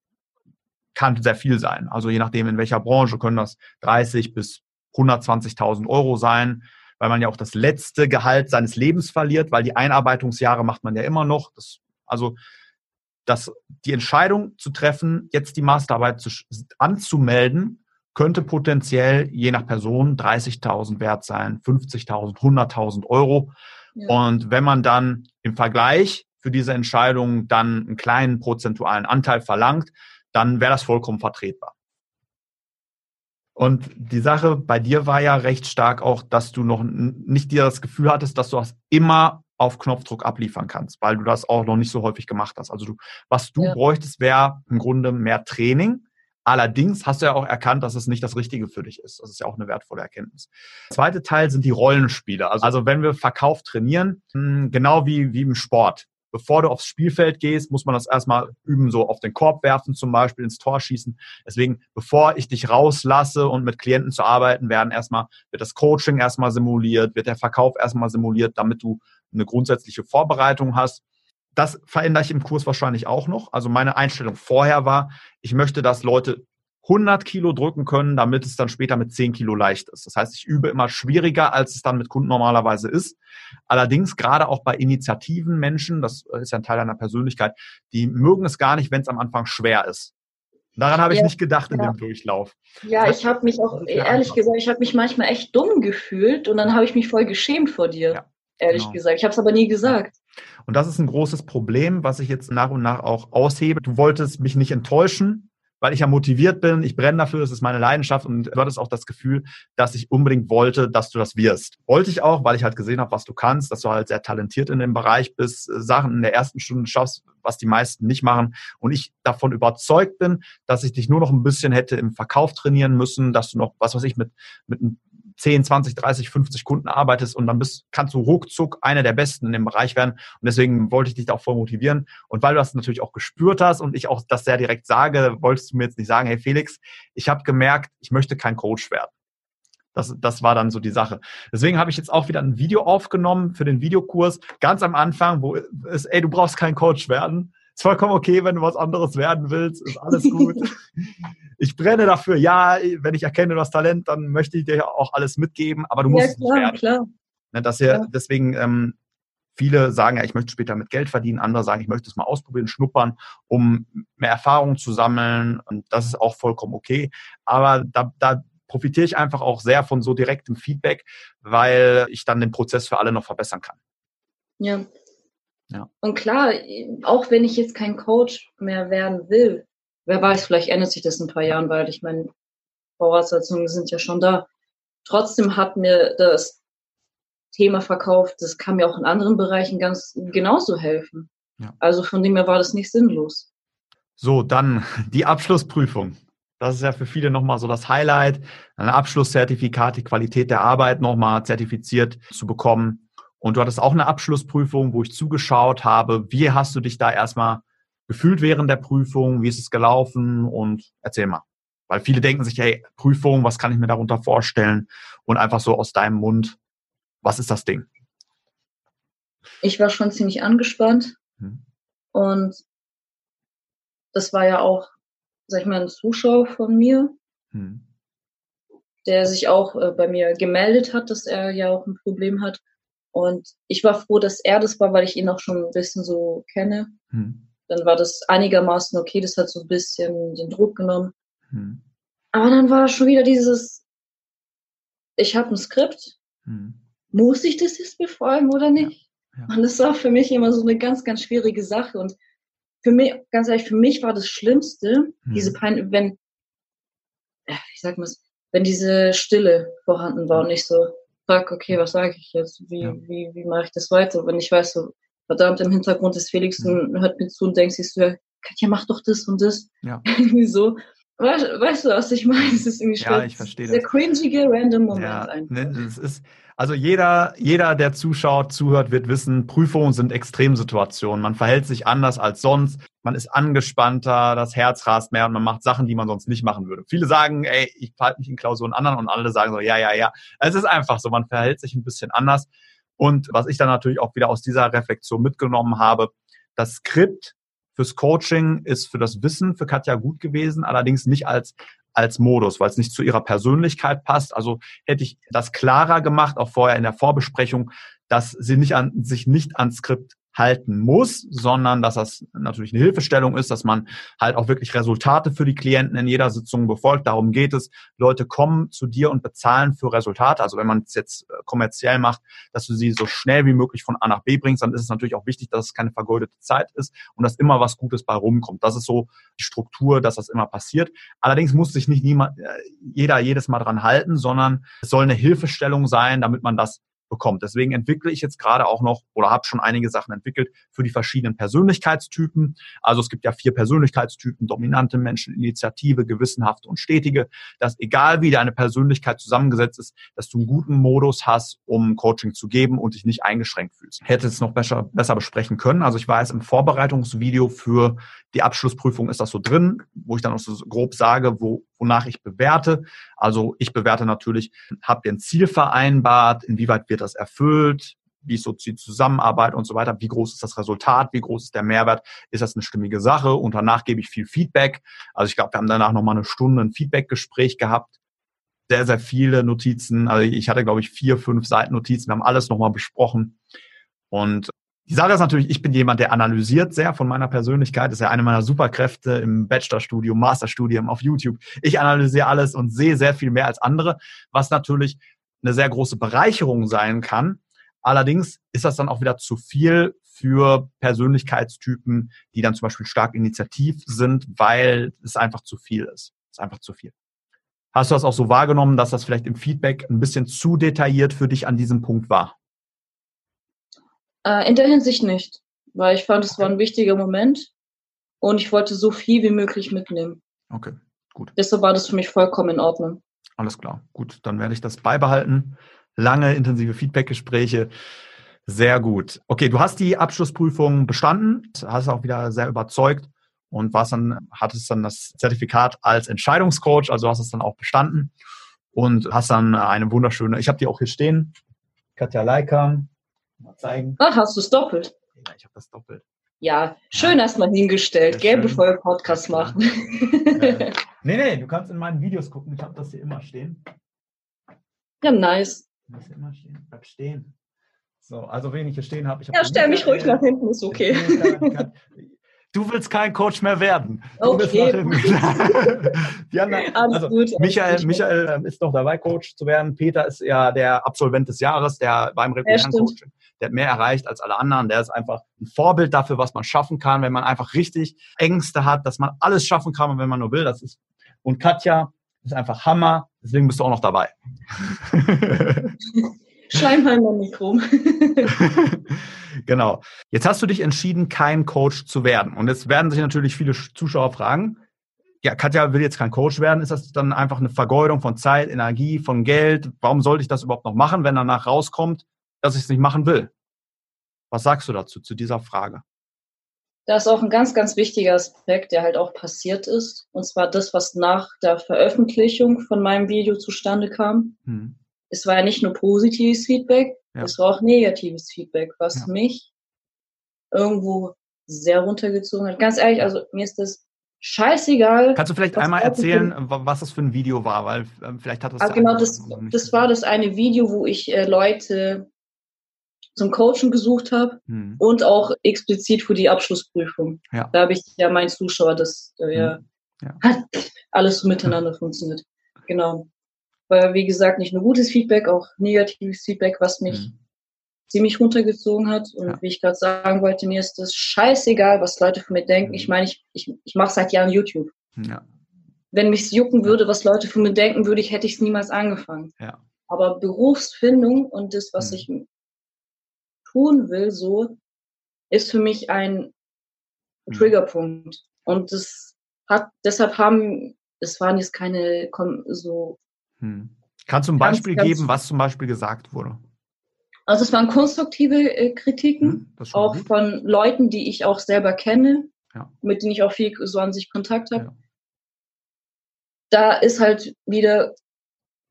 kann sehr viel sein. Also je nachdem, in welcher Branche können das 30 bis 120.000 Euro sein weil man ja auch das letzte Gehalt seines Lebens verliert, weil die Einarbeitungsjahre macht man ja immer noch. Das, also das, die Entscheidung zu treffen, jetzt die Masterarbeit zu, anzumelden, könnte potenziell je nach Person 30.000 wert sein, 50.000, 100.000 Euro. Ja. Und wenn man dann im Vergleich für diese Entscheidung dann einen kleinen prozentualen Anteil verlangt, dann wäre das vollkommen vertretbar. Und die Sache bei dir war ja recht stark auch, dass du noch nicht dir das Gefühl hattest, dass du das immer auf Knopfdruck abliefern kannst, weil du das auch noch nicht so häufig gemacht hast. Also du, was du ja. bräuchtest, wäre im Grunde mehr Training. Allerdings hast du ja auch erkannt, dass es nicht das Richtige für dich ist. Das ist ja auch eine wertvolle Erkenntnis. Der zweite Teil sind die Rollenspiele. Also, also wenn wir Verkauf trainieren, hm, genau wie, wie im Sport bevor du aufs Spielfeld gehst, muss man das erstmal üben, so auf den Korb werfen zum Beispiel, ins Tor schießen. Deswegen, bevor ich dich rauslasse und mit Klienten zu arbeiten, werden erstmal, wird das Coaching erstmal simuliert, wird der Verkauf erstmal simuliert, damit du eine grundsätzliche Vorbereitung hast. Das verändere ich im Kurs wahrscheinlich auch noch. Also meine Einstellung vorher war, ich möchte, dass Leute 100 Kilo drücken können, damit es dann später mit 10 Kilo leicht ist. Das heißt, ich übe immer schwieriger, als es dann mit Kunden normalerweise ist. Allerdings gerade auch bei Initiativen Menschen, das ist ja ein Teil einer Persönlichkeit, die mögen es gar nicht, wenn es am Anfang schwer ist. Daran habe ich ja, nicht gedacht in ja. dem Durchlauf. Ja, ich habe mich auch, ehrlich einfach. gesagt, ich habe mich manchmal echt dumm gefühlt und dann habe ich mich voll geschämt vor dir. Ja, ehrlich genau. gesagt. Ich habe es aber nie gesagt. Und das ist ein großes Problem, was ich jetzt nach und nach auch aushebe. Du wolltest mich nicht enttäuschen, weil ich ja motiviert bin, ich brenne dafür, es ist meine Leidenschaft und du hattest auch das Gefühl, dass ich unbedingt wollte, dass du das wirst. Wollte ich auch, weil ich halt gesehen habe, was du kannst, dass du halt sehr talentiert in dem Bereich bist, äh, Sachen in der ersten Stunde schaffst, was die meisten nicht machen und ich davon überzeugt bin, dass ich dich nur noch ein bisschen hätte im Verkauf trainieren müssen, dass du noch, was weiß ich, mit, mit 10, 20, 30, 50 Kunden arbeitest und dann bist, kannst du ruckzuck einer der Besten in dem Bereich werden. Und deswegen wollte ich dich da auch voll motivieren. Und weil du das natürlich auch gespürt hast und ich auch das sehr direkt sage, wolltest du mir jetzt nicht sagen, hey Felix, ich habe gemerkt, ich möchte kein Coach werden. Das, das war dann so die Sache. Deswegen habe ich jetzt auch wieder ein Video aufgenommen für den Videokurs, ganz am Anfang, wo es, ey, du brauchst kein Coach werden. Ist vollkommen okay, wenn du was anderes werden willst, ist alles gut. ich brenne dafür, ja, wenn ich erkenne, du hast Talent, dann möchte ich dir auch alles mitgeben, aber du musst ja, klar, es werden. Klar. Ne, dass ihr, ja. deswegen, ähm, viele sagen ja, ich möchte später mit Geld verdienen, andere sagen, ich möchte es mal ausprobieren, schnuppern, um mehr Erfahrung zu sammeln. Und das ist auch vollkommen okay. Aber da, da profitiere ich einfach auch sehr von so direktem Feedback, weil ich dann den Prozess für alle noch verbessern kann. Ja, ja. Und klar, auch wenn ich jetzt kein Coach mehr werden will, wer weiß, vielleicht ändert sich das in ein paar Jahren, weil ich meine, Voraussetzungen sind ja schon da. Trotzdem hat mir das Thema verkauft, das kann mir auch in anderen Bereichen ganz genauso helfen. Ja. Also von dem her war das nicht sinnlos. So, dann die Abschlussprüfung. Das ist ja für viele nochmal so das Highlight, ein Abschlusszertifikat, die Qualität der Arbeit nochmal zertifiziert zu bekommen. Und du hattest auch eine Abschlussprüfung, wo ich zugeschaut habe. Wie hast du dich da erstmal gefühlt während der Prüfung? Wie ist es gelaufen? Und erzähl mal. Weil viele denken sich, hey, Prüfung, was kann ich mir darunter vorstellen? Und einfach so aus deinem Mund, was ist das Ding? Ich war schon ziemlich angespannt. Hm. Und das war ja auch, sag ich mal, ein Zuschauer von mir, hm. der sich auch äh, bei mir gemeldet hat, dass er ja auch ein Problem hat. Und ich war froh, dass er das war, weil ich ihn auch schon ein bisschen so kenne. Hm. Dann war das einigermaßen okay, das hat so ein bisschen den Druck genommen. Hm. Aber dann war schon wieder dieses, ich habe ein Skript, hm. muss ich das jetzt befolgen oder nicht? Ja. Ja. Und das war für mich immer so eine ganz, ganz schwierige Sache. Und für mich, ganz ehrlich, für mich war das Schlimmste, hm. diese Pein, wenn, ich sag mal, wenn diese Stille vorhanden war und ich so, frag, okay, was sage ich jetzt? Wie, ja. wie, wie mache ich das weiter? Wenn ich weiß, so, verdammt, im Hintergrund ist Felix und hört mir zu und denkst sich so, Katja, mach doch das und das. Ja. Irgendwie so. Weißt, weißt, du, was ich meine? Es ist irgendwie schwer. Ja, ich verstehe das. Der cringige, random Moment ja, einfach. Ne, das ist, also jeder, jeder, der zuschaut, zuhört, wird wissen, Prüfungen sind Extremsituationen. Man verhält sich anders als sonst. Man ist angespannter, das Herz rast mehr und man macht Sachen, die man sonst nicht machen würde. Viele sagen, ey, ich verhalte mich in Klausuren anderen und alle sagen so, ja, ja, ja. Es ist einfach so, man verhält sich ein bisschen anders. Und was ich dann natürlich auch wieder aus dieser Reflexion mitgenommen habe, das Skript fürs Coaching ist für das Wissen für Katja gut gewesen, allerdings nicht als als Modus, weil es nicht zu ihrer Persönlichkeit passt. Also hätte ich das klarer gemacht, auch vorher in der Vorbesprechung, dass sie nicht an, sich nicht ans Skript halten muss, sondern dass das natürlich eine Hilfestellung ist, dass man halt auch wirklich Resultate für die Klienten in jeder Sitzung befolgt. Darum geht es. Leute kommen zu dir und bezahlen für Resultate. Also wenn man es jetzt äh, kommerziell macht, dass du sie so schnell wie möglich von A nach B bringst, dann ist es natürlich auch wichtig, dass es keine vergeudete Zeit ist und dass immer was Gutes bei rumkommt. Das ist so die Struktur, dass das immer passiert. Allerdings muss sich nicht niemand, äh, jeder jedes Mal dran halten, sondern es soll eine Hilfestellung sein, damit man das bekommt. Deswegen entwickle ich jetzt gerade auch noch oder habe schon einige Sachen entwickelt für die verschiedenen Persönlichkeitstypen. Also es gibt ja vier Persönlichkeitstypen, dominante Menschen, Initiative, gewissenhafte und stetige. Dass egal wie deine Persönlichkeit zusammengesetzt ist, dass du einen guten Modus hast, um Coaching zu geben und dich nicht eingeschränkt fühlst. Hätte es noch besser, besser besprechen können. Also ich weiß, im Vorbereitungsvideo für die Abschlussprüfung ist das so drin, wo ich dann auch so grob sage, wo, wonach ich bewerte. Also ich bewerte natürlich, habt ihr ein Ziel vereinbart, inwieweit wird das erfüllt, wie ist so die Zusammenarbeit und so weiter, wie groß ist das Resultat, wie groß ist der Mehrwert, ist das eine stimmige Sache? Und danach gebe ich viel Feedback. Also ich glaube, wir haben danach nochmal eine Stunde ein Feedbackgespräch gehabt, sehr, sehr viele Notizen, also ich hatte glaube ich vier, fünf Seiten Notizen, wir haben alles nochmal besprochen. Und die Sache ist natürlich, ich bin jemand, der analysiert sehr von meiner Persönlichkeit. Das ist ja eine meiner Superkräfte im Bachelorstudium, Masterstudium, auf YouTube. Ich analysiere alles und sehe sehr viel mehr als andere, was natürlich eine sehr große Bereicherung sein kann. Allerdings ist das dann auch wieder zu viel für Persönlichkeitstypen, die dann zum Beispiel stark initiativ sind, weil es einfach zu viel ist. Es ist einfach zu viel. Hast du das auch so wahrgenommen, dass das vielleicht im Feedback ein bisschen zu detailliert für dich an diesem Punkt war? Äh, in der Hinsicht nicht, weil ich fand, es war ein wichtiger Moment und ich wollte so viel wie möglich mitnehmen. Okay, gut. Deshalb war das für mich vollkommen in Ordnung. Alles klar, gut, dann werde ich das beibehalten. Lange, intensive Feedbackgespräche. Sehr gut. Okay, du hast die Abschlussprüfung bestanden, hast auch wieder sehr überzeugt und warst dann, hattest dann das Zertifikat als Entscheidungscoach, also hast es dann auch bestanden und hast dann eine wunderschöne, ich habe die auch hier stehen, Katja Leiker, Mal zeigen. Ach, hast du es doppelt? Ja, ich habe das doppelt. Ja, schön ja. erstmal hingestellt, gell, schön. bevor wir Podcast machen. Äh, nee, nee, du kannst in meinen Videos gucken. Ich habe das hier immer stehen. Ja, nice. Das hier immer stehen. Bleib stehen. So, also wen ich hier stehen habe. Hab ja, stell mich ruhig nach hinten, ist okay. Du willst kein Coach mehr werden. Du okay. anderen, also Michael, Michael ähm, ist noch dabei, Coach zu werden. Peter ist ja der Absolvent des Jahres, der beim regulären Coaching, der hat mehr erreicht als alle anderen. Der ist einfach ein Vorbild dafür, was man schaffen kann, wenn man einfach richtig Ängste hat, dass man alles schaffen kann, wenn man nur will. Das ist und Katja ist einfach Hammer. Deswegen bist du auch noch dabei. Schleimheimer Mikro. genau. Jetzt hast du dich entschieden, kein Coach zu werden. Und jetzt werden sich natürlich viele Zuschauer fragen, ja, Katja will jetzt kein Coach werden, ist das dann einfach eine Vergeudung von Zeit, Energie, von Geld? Warum sollte ich das überhaupt noch machen, wenn danach rauskommt, dass ich es nicht machen will? Was sagst du dazu, zu dieser Frage? Da ist auch ein ganz, ganz wichtiger Aspekt, der halt auch passiert ist. Und zwar das, was nach der Veröffentlichung von meinem Video zustande kam. Hm. Es war ja nicht nur positives Feedback, ja. es war auch negatives Feedback, was ja. mich irgendwo sehr runtergezogen hat. Ganz ehrlich, also mir ist das scheißegal. Kannst du vielleicht einmal erzählen, was das für ein Video war? Weil ähm, vielleicht hat das. Also genau, das, das war das eine Video, wo ich äh, Leute zum Coachen gesucht habe hm. und auch explizit für die Abschlussprüfung. Ja. Da habe ich ja meinen Zuschauer, das äh, hm. ja. hat alles so miteinander funktioniert. Genau. Weil, wie gesagt, nicht nur gutes Feedback, auch negatives Feedback, was mich hm ziemlich runtergezogen hat. Und ja. wie ich gerade sagen wollte, mir ist das scheißegal, was Leute von mir denken. Ich mhm. meine, ich, ich, ich mache seit Jahren YouTube. Ja. Wenn mich jucken würde, was Leute von mir denken, würde ich, hätte ich es niemals angefangen. Ja. Aber Berufsfindung und das, was mhm. ich tun will, so, ist für mich ein mhm. Triggerpunkt. Und das hat, deshalb haben, es waren jetzt keine so. Hm. Kannst du ein Beispiel ganz, geben, was zum Beispiel gesagt wurde? Also es waren konstruktive äh, Kritiken, hm, auch gut. von Leuten, die ich auch selber kenne, ja. mit denen ich auch viel so an sich Kontakt habe. Ja. Da ist halt wieder,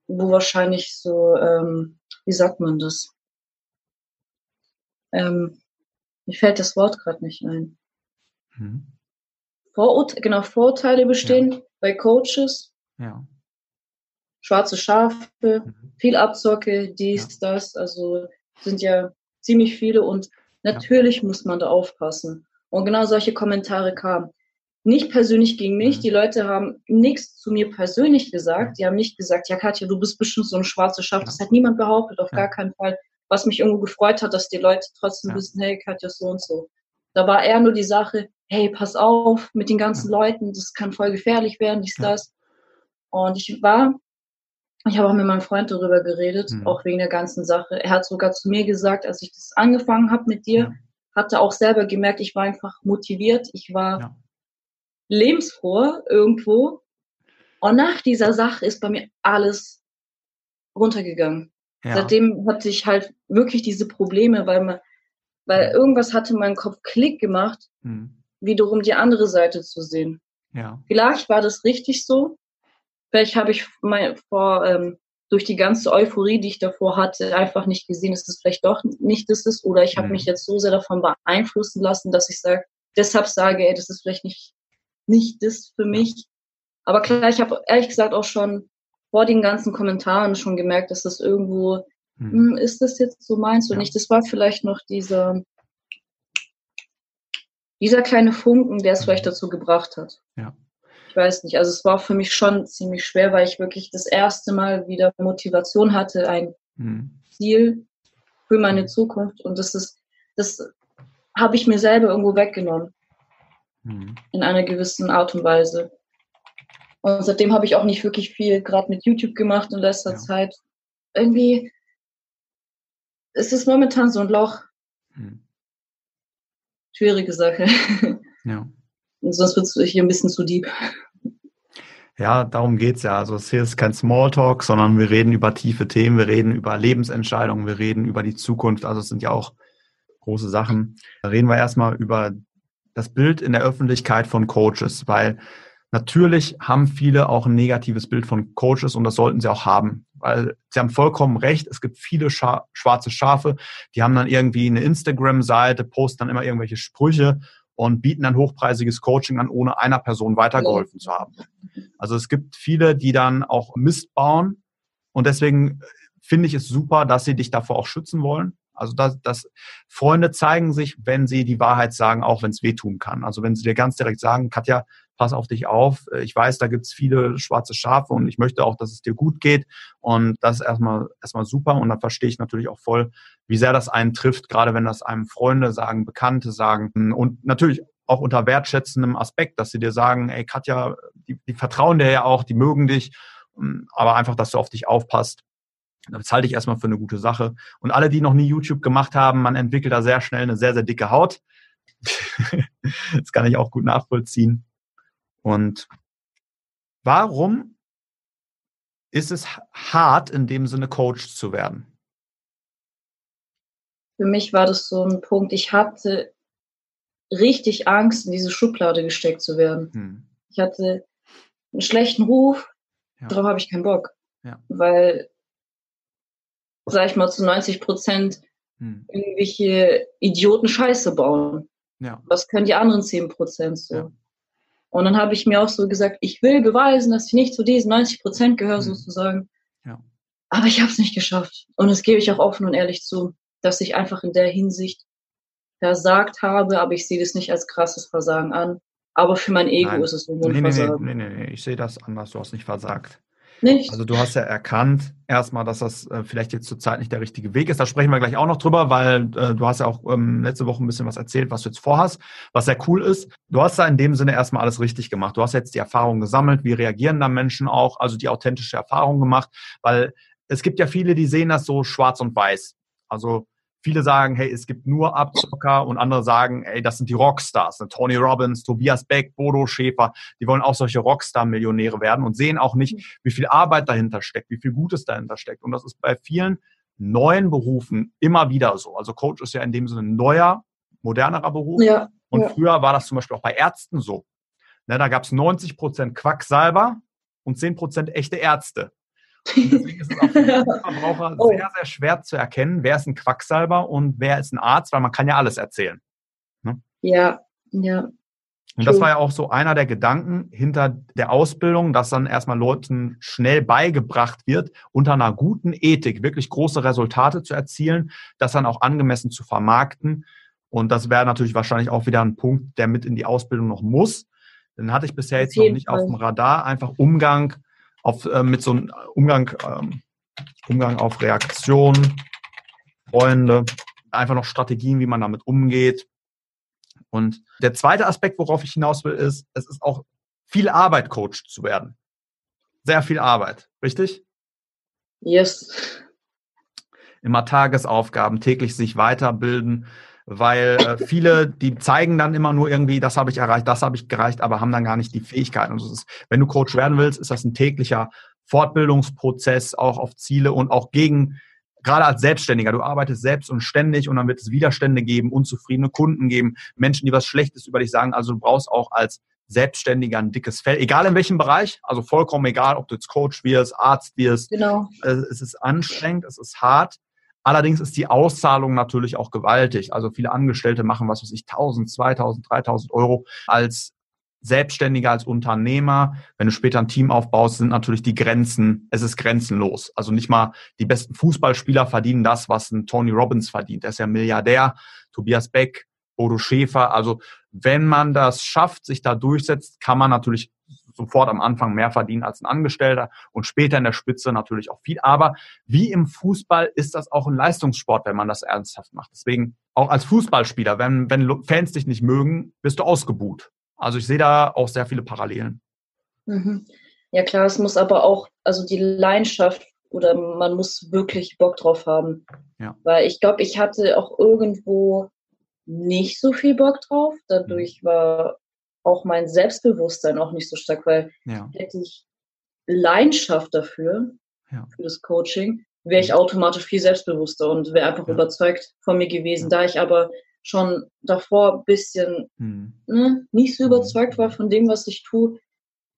wo wahrscheinlich so, ähm, wie sagt man das? Ähm, mir fällt das Wort gerade nicht ein. Hm. Vorurte genau, Vorurteile bestehen ja. bei Coaches. Ja. Schwarze Schafe, mhm. viel Abzocke, dies, das. Also sind ja ziemlich viele und natürlich ja. muss man da aufpassen. Und genau solche Kommentare kamen. Nicht persönlich gegen mich. Mhm. Die Leute haben nichts zu mir persönlich gesagt. Die haben nicht gesagt, ja Katja, du bist bestimmt so ein schwarzes Schaf. Das hat niemand behauptet, auf ja. gar keinen Fall. Was mich irgendwo gefreut hat, dass die Leute trotzdem ja. wissen, hey Katja, so und so. Da war eher nur die Sache, hey, pass auf mit den ganzen Leuten, das kann voll gefährlich werden, dies, das. Und ich war ich habe auch mit meinem Freund darüber geredet, mhm. auch wegen der ganzen Sache. Er hat sogar zu mir gesagt, als ich das angefangen habe mit dir, ja. hatte auch selber gemerkt, ich war einfach motiviert, ich war ja. lebensfroh irgendwo. Und nach dieser Sache ist bei mir alles runtergegangen. Ja. Seitdem hatte ich halt wirklich diese Probleme, weil man, weil irgendwas hatte in meinem Kopf Klick gemacht, mhm. wiederum die andere Seite zu sehen. Ja. Vielleicht war das richtig so, Vielleicht habe ich mein, vor, ähm, durch die ganze Euphorie, die ich davor hatte, einfach nicht gesehen, dass es vielleicht doch nicht das ist. Oder ich habe mhm. mich jetzt so sehr davon beeinflussen lassen, dass ich sage, deshalb sage, ey, das ist vielleicht nicht, nicht das für mich. Aber klar, ich habe ehrlich gesagt auch schon vor den ganzen Kommentaren schon gemerkt, dass das irgendwo, mhm. hm, ist das jetzt so meinst du ja. nicht? Das war vielleicht noch dieser, dieser kleine Funken, der es mhm. vielleicht dazu gebracht hat. Ja ich weiß nicht, also es war für mich schon ziemlich schwer, weil ich wirklich das erste Mal wieder Motivation hatte, ein mhm. Ziel für meine Zukunft und das ist, das habe ich mir selber irgendwo weggenommen. Mhm. In einer gewissen Art und Weise. Und seitdem habe ich auch nicht wirklich viel gerade mit YouTube gemacht in letzter ja. Zeit. Irgendwie ist es momentan so ein Loch. Mhm. Schwierige Sache. Ja. Und sonst wird es hier ein bisschen zu deep. Ja, darum geht's ja. Also es hier ist kein Smalltalk, sondern wir reden über tiefe Themen, wir reden über Lebensentscheidungen, wir reden über die Zukunft. Also es sind ja auch große Sachen. Da reden wir erstmal über das Bild in der Öffentlichkeit von Coaches, weil natürlich haben viele auch ein negatives Bild von Coaches und das sollten sie auch haben, weil sie haben vollkommen recht. Es gibt viele Scha schwarze Schafe, die haben dann irgendwie eine Instagram-Seite, posten dann immer irgendwelche Sprüche und bieten dann hochpreisiges Coaching an, ohne einer Person weitergeholfen zu haben. Also es gibt viele, die dann auch Mist bauen und deswegen finde ich es super, dass sie dich davor auch schützen wollen. Also dass, dass Freunde zeigen sich, wenn sie die Wahrheit sagen, auch wenn es wehtun kann. Also wenn sie dir ganz direkt sagen, Katja, pass auf dich auf. Ich weiß, da gibt es viele schwarze Schafe und ich möchte auch, dass es dir gut geht. Und das ist erstmal, erstmal super. Und da verstehe ich natürlich auch voll, wie sehr das einen trifft, gerade wenn das einem Freunde sagen, Bekannte sagen. Und natürlich auch unter wertschätzendem Aspekt, dass sie dir sagen, ey Katja, die, die vertrauen dir ja auch, die mögen dich, aber einfach, dass du auf dich aufpasst. Das halte ich erstmal für eine gute Sache. Und alle, die noch nie YouTube gemacht haben, man entwickelt da sehr schnell eine sehr, sehr dicke Haut. das kann ich auch gut nachvollziehen. Und warum ist es hart, in dem Sinne Coach zu werden? Für mich war das so ein Punkt, ich hatte richtig Angst, in diese Schublade gesteckt zu werden. Hm. Ich hatte einen schlechten Ruf, ja. darauf habe ich keinen Bock. Ja. Weil, sag ich mal, zu 90 Prozent hm. irgendwelche Idioten Scheiße bauen. Ja. Was können die anderen 10 Prozent so? Ja. Und dann habe ich mir auch so gesagt, ich will beweisen, dass ich nicht zu diesen 90 Prozent gehöre, hm. sozusagen. Ja. Aber ich habe es nicht geschafft. Und das gebe ich auch offen und ehrlich zu, dass ich einfach in der Hinsicht versagt habe, aber ich sehe das nicht als krasses Versagen an. Aber für mein Ego Nein. ist es nur ein nee, Versagen. Nee, nee, nee, nee, ich sehe das anders. Du hast nicht versagt. Nicht? Also du hast ja erkannt erstmal, dass das äh, vielleicht jetzt zurzeit nicht der richtige Weg ist. Da sprechen wir gleich auch noch drüber, weil äh, du hast ja auch ähm, letzte Woche ein bisschen was erzählt, was du jetzt vorhast, was sehr cool ist. Du hast da in dem Sinne erstmal alles richtig gemacht. Du hast jetzt die Erfahrung gesammelt, wie reagieren da Menschen auch, also die authentische Erfahrung gemacht, weil es gibt ja viele, die sehen das so schwarz und weiß. Also Viele sagen, hey, es gibt nur Abzocker und andere sagen, ey, das sind die Rockstars. Ne? Tony Robbins, Tobias Beck, Bodo Schäfer, die wollen auch solche Rockstar-Millionäre werden und sehen auch nicht, wie viel Arbeit dahinter steckt, wie viel Gutes dahinter steckt. Und das ist bei vielen neuen Berufen immer wieder so. Also Coach ist ja in dem Sinne ein neuer, modernerer Beruf. Ja, und ja. früher war das zum Beispiel auch bei Ärzten so. Ne, da gab es 90 Prozent Quacksalber und 10 Prozent echte Ärzte. Und deswegen ist es auch für den Verbraucher oh. sehr, sehr schwer zu erkennen, wer ist ein Quacksalber und wer ist ein Arzt, weil man kann ja alles erzählen. Ne? Ja, ja. Und das war ja auch so einer der Gedanken hinter der Ausbildung, dass dann erstmal Leuten schnell beigebracht wird, unter einer guten Ethik wirklich große Resultate zu erzielen, das dann auch angemessen zu vermarkten. Und das wäre natürlich wahrscheinlich auch wieder ein Punkt, der mit in die Ausbildung noch muss. Den hatte ich bisher jetzt noch nicht Fall. auf dem Radar. Einfach Umgang auf, äh, mit so einem Umgang, ähm, Umgang auf Reaktion, Freunde, einfach noch Strategien, wie man damit umgeht. Und der zweite Aspekt, worauf ich hinaus will, ist, es ist auch viel Arbeit, Coach zu werden. Sehr viel Arbeit, richtig? Yes. Immer Tagesaufgaben, täglich sich weiterbilden, weil äh, viele, die zeigen dann immer nur irgendwie, das habe ich erreicht, das habe ich gereicht, aber haben dann gar nicht die Fähigkeiten. Und ist, wenn du Coach werden willst, ist das ein täglicher Fortbildungsprozess auch auf Ziele und auch gegen, gerade als Selbstständiger, du arbeitest selbst und ständig und dann wird es Widerstände geben, unzufriedene Kunden geben, Menschen, die was Schlechtes über dich sagen. Also du brauchst auch als Selbstständiger ein dickes Fell, egal in welchem Bereich, also vollkommen egal, ob du jetzt Coach wirst, Arzt wirst. Genau. Es ist anstrengend, es ist hart. Allerdings ist die Auszahlung natürlich auch gewaltig. Also viele Angestellte machen, was weiß ich, 1000, 2000, 3000 Euro als Selbstständiger, als Unternehmer. Wenn du später ein Team aufbaust, sind natürlich die Grenzen, es ist grenzenlos. Also nicht mal die besten Fußballspieler verdienen das, was ein Tony Robbins verdient. Der ist ja Milliardär. Tobias Beck, Bodo Schäfer. Also wenn man das schafft, sich da durchsetzt, kann man natürlich sofort am Anfang mehr verdienen als ein Angestellter und später in der Spitze natürlich auch viel. Aber wie im Fußball ist das auch ein Leistungssport, wenn man das ernsthaft macht. Deswegen auch als Fußballspieler, wenn, wenn Fans dich nicht mögen, bist du ausgebuht. Also ich sehe da auch sehr viele Parallelen. Mhm. Ja klar, es muss aber auch, also die Leidenschaft oder man muss wirklich Bock drauf haben. Ja. Weil ich glaube, ich hatte auch irgendwo nicht so viel Bock drauf. Dadurch mhm. war auch mein Selbstbewusstsein auch nicht so stark, weil ja. hätte ich Leidenschaft dafür, ja. für das Coaching, wäre ich automatisch viel selbstbewusster und wäre einfach ja. überzeugt von mir gewesen. Da ich aber schon davor ein bisschen hm. ne, nicht so hm. überzeugt war von dem, was ich tue,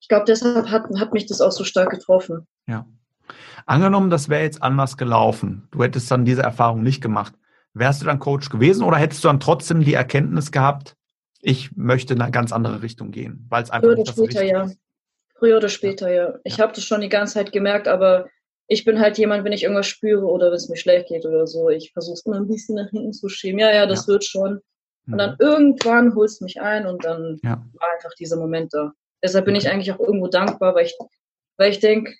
ich glaube, deshalb hat, hat mich das auch so stark getroffen. Ja. Angenommen, das wäre jetzt anders gelaufen. Du hättest dann diese Erfahrung nicht gemacht. Wärst du dann Coach gewesen oder hättest du dann trotzdem die Erkenntnis gehabt, ich möchte in eine ganz andere Richtung gehen, weil es einfach Früher oder später, ja. Ist. Früher oder später, ja. ja. Ich ja. habe das schon die ganze Zeit gemerkt, aber ich bin halt jemand, wenn ich irgendwas spüre oder wenn es mir schlecht geht oder so, ich versuche es immer ein bisschen nach hinten zu schieben. Ja, ja, das ja. wird schon. Und dann mhm. irgendwann holst du mich ein und dann war einfach dieser Moment da. Deshalb bin ich eigentlich auch irgendwo dankbar, weil ich, weil ich denke,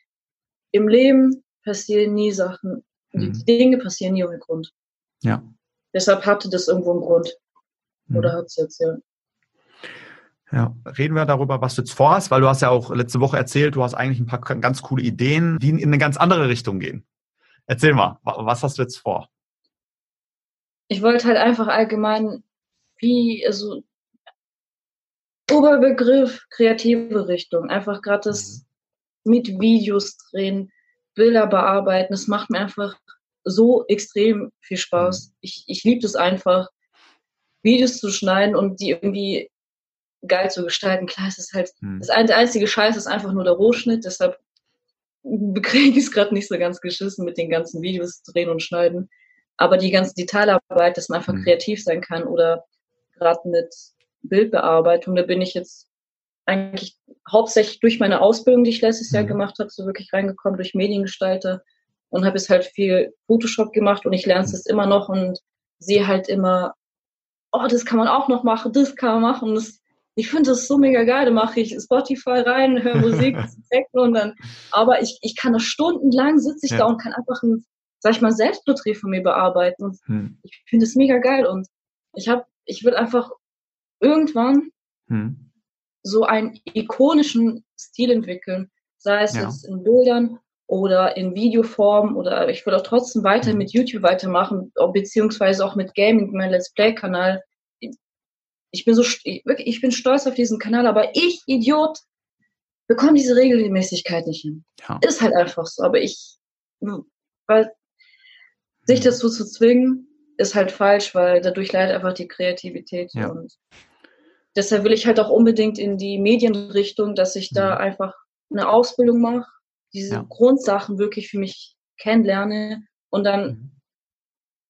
im Leben passieren nie Sachen, mhm. die Dinge passieren nie ohne Grund. Ja. Deshalb hatte das irgendwo einen Grund. Oder mhm. hat es jetzt, ja. Ja, reden wir darüber, was du jetzt vorhast, weil du hast ja auch letzte Woche erzählt, du hast eigentlich ein paar ganz coole Ideen, die in eine ganz andere Richtung gehen. Erzähl mal, was hast du jetzt vor? Ich wollte halt einfach allgemein, wie, also Oberbegriff kreative Richtung. Einfach gerade das mhm. mit Videos drehen, Bilder bearbeiten. Das macht mir einfach so extrem viel Spaß. Mhm. Ich, ich liebe es einfach, Videos zu schneiden und die irgendwie geil zu gestalten. Klar, es ist halt, mhm. das einzige Scheiß ist einfach nur der Rohschnitt, deshalb bekriege ich es gerade nicht so ganz geschissen mit den ganzen Videos drehen und schneiden. Aber die ganze Detailarbeit, dass man einfach mhm. kreativ sein kann oder gerade mit Bildbearbeitung, da bin ich jetzt eigentlich hauptsächlich durch meine Ausbildung, die ich letztes Jahr mhm. gemacht habe, so wirklich reingekommen durch Mediengestalter und habe jetzt halt viel Photoshop gemacht und ich lerne es mhm. immer noch und sehe halt immer, oh, das kann man auch noch machen, das kann man machen. Das, ich finde das so mega geil. Da mache ich Spotify rein, höre Musik, Techno und dann, aber ich, ich kann da stundenlang sitze ich ja. da und kann einfach ein, sag ich mal, Selbstporträt von mir bearbeiten. Und hm. Ich finde es mega geil und ich habe, ich will einfach irgendwann hm. so einen ikonischen Stil entwickeln, sei es ja. jetzt in Bildern oder in Videoform oder ich will auch trotzdem weiter hm. mit YouTube weitermachen, beziehungsweise auch mit Gaming, mein Let's Play-Kanal. Ich bin so, wirklich, ich bin stolz auf diesen Kanal, aber ich, Idiot, bekomme diese Regelmäßigkeit nicht hin. Ja. Ist halt einfach so, aber ich, weil sich hm. dazu zu zwingen, ist halt falsch, weil dadurch leidet einfach die Kreativität. Ja. Und deshalb will ich halt auch unbedingt in die Medienrichtung, dass ich da mhm. einfach eine Ausbildung mache, diese ja. Grundsachen wirklich für mich kennenlerne und dann mhm.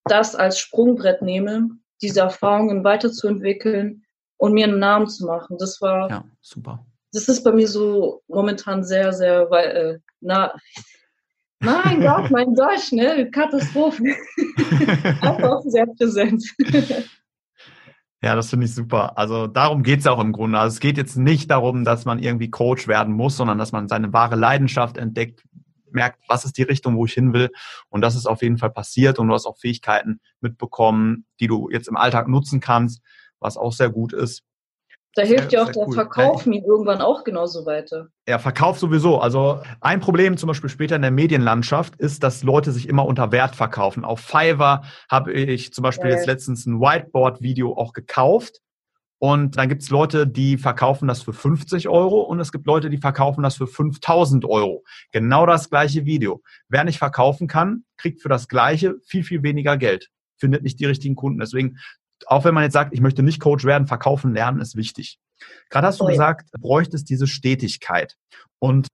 das als Sprungbrett nehme, diese Erfahrungen weiterzuentwickeln und mir einen Namen zu machen. Das war ja super. Das ist bei mir so momentan sehr, sehr, weil, äh, na, mein Gott, mein Deutsch, ne, Katastrophe. Einfach sehr präsent. Ja, das finde ich super. Also darum geht's auch im Grunde. Also es geht jetzt nicht darum, dass man irgendwie Coach werden muss, sondern dass man seine wahre Leidenschaft entdeckt, merkt, was ist die Richtung, wo ich hin will. Und das ist auf jeden Fall passiert. Und du hast auch Fähigkeiten mitbekommen, die du jetzt im Alltag nutzen kannst, was auch sehr gut ist. Da hilft ja auch der cool. Verkauf mir irgendwann auch genauso weiter. Ja, Verkauf sowieso. Also ein Problem zum Beispiel später in der Medienlandschaft ist, dass Leute sich immer unter Wert verkaufen. Auf Fiverr habe ich zum Beispiel ja. jetzt letztens ein Whiteboard-Video auch gekauft. Und dann gibt es Leute, die verkaufen das für 50 Euro und es gibt Leute, die verkaufen das für 5000 Euro. Genau das gleiche Video. Wer nicht verkaufen kann, kriegt für das gleiche viel, viel weniger Geld. Findet nicht die richtigen Kunden. Deswegen auch wenn man jetzt sagt, ich möchte nicht Coach werden, verkaufen lernen ist wichtig. Gerade hast du oh, gesagt, ja. bräuchtest diese Stetigkeit. Und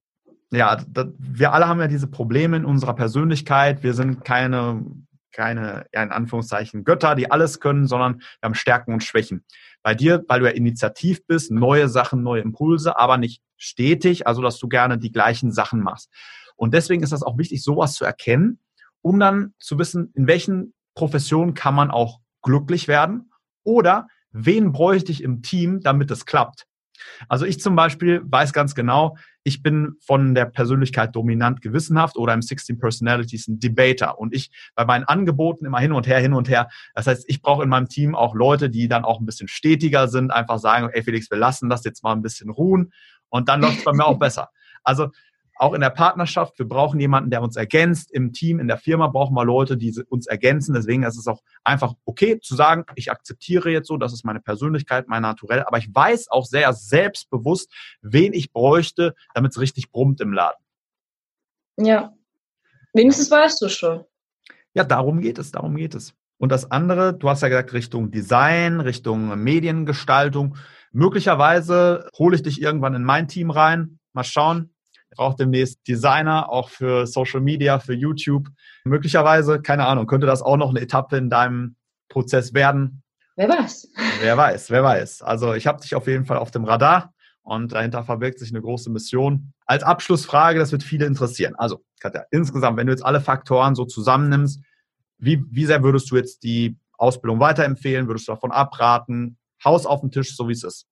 ja, das, wir alle haben ja diese Probleme in unserer Persönlichkeit. Wir sind keine, keine, ja, in Anführungszeichen Götter, die alles können, sondern wir haben Stärken und Schwächen. Bei dir, weil du ja initiativ bist, neue Sachen, neue Impulse, aber nicht stetig, also dass du gerne die gleichen Sachen machst. Und deswegen ist das auch wichtig, sowas zu erkennen, um dann zu wissen, in welchen Professionen kann man auch glücklich werden? Oder wen bräuchte ich im Team, damit es klappt? Also ich zum Beispiel weiß ganz genau, ich bin von der Persönlichkeit dominant gewissenhaft oder im 16 Personalities ein Debater und ich bei meinen Angeboten immer hin und her, hin und her. Das heißt, ich brauche in meinem Team auch Leute, die dann auch ein bisschen stetiger sind, einfach sagen, ey Felix, wir lassen das jetzt mal ein bisschen ruhen und dann läuft es bei mir auch besser. Also auch in der Partnerschaft, wir brauchen jemanden, der uns ergänzt. Im Team, in der Firma brauchen wir Leute, die uns ergänzen. Deswegen ist es auch einfach okay zu sagen, ich akzeptiere jetzt so, das ist meine Persönlichkeit, mein Naturell. Aber ich weiß auch sehr selbstbewusst, wen ich bräuchte, damit es richtig brummt im Laden. Ja, wenigstens weißt du schon. Ja, darum geht es, darum geht es. Und das andere, du hast ja gesagt, Richtung Design, Richtung Mediengestaltung. Möglicherweise hole ich dich irgendwann in mein Team rein. Mal schauen brauche demnächst Designer, auch für Social Media, für YouTube. Möglicherweise, keine Ahnung, könnte das auch noch eine Etappe in deinem Prozess werden. Wer weiß. Wer weiß, wer weiß. Also ich habe dich auf jeden Fall auf dem Radar und dahinter verbirgt sich eine große Mission. Als Abschlussfrage, das wird viele interessieren. Also, Katja, insgesamt, wenn du jetzt alle Faktoren so zusammennimmst, wie, wie sehr würdest du jetzt die Ausbildung weiterempfehlen? Würdest du davon abraten? Haus auf den Tisch, so wie es ist.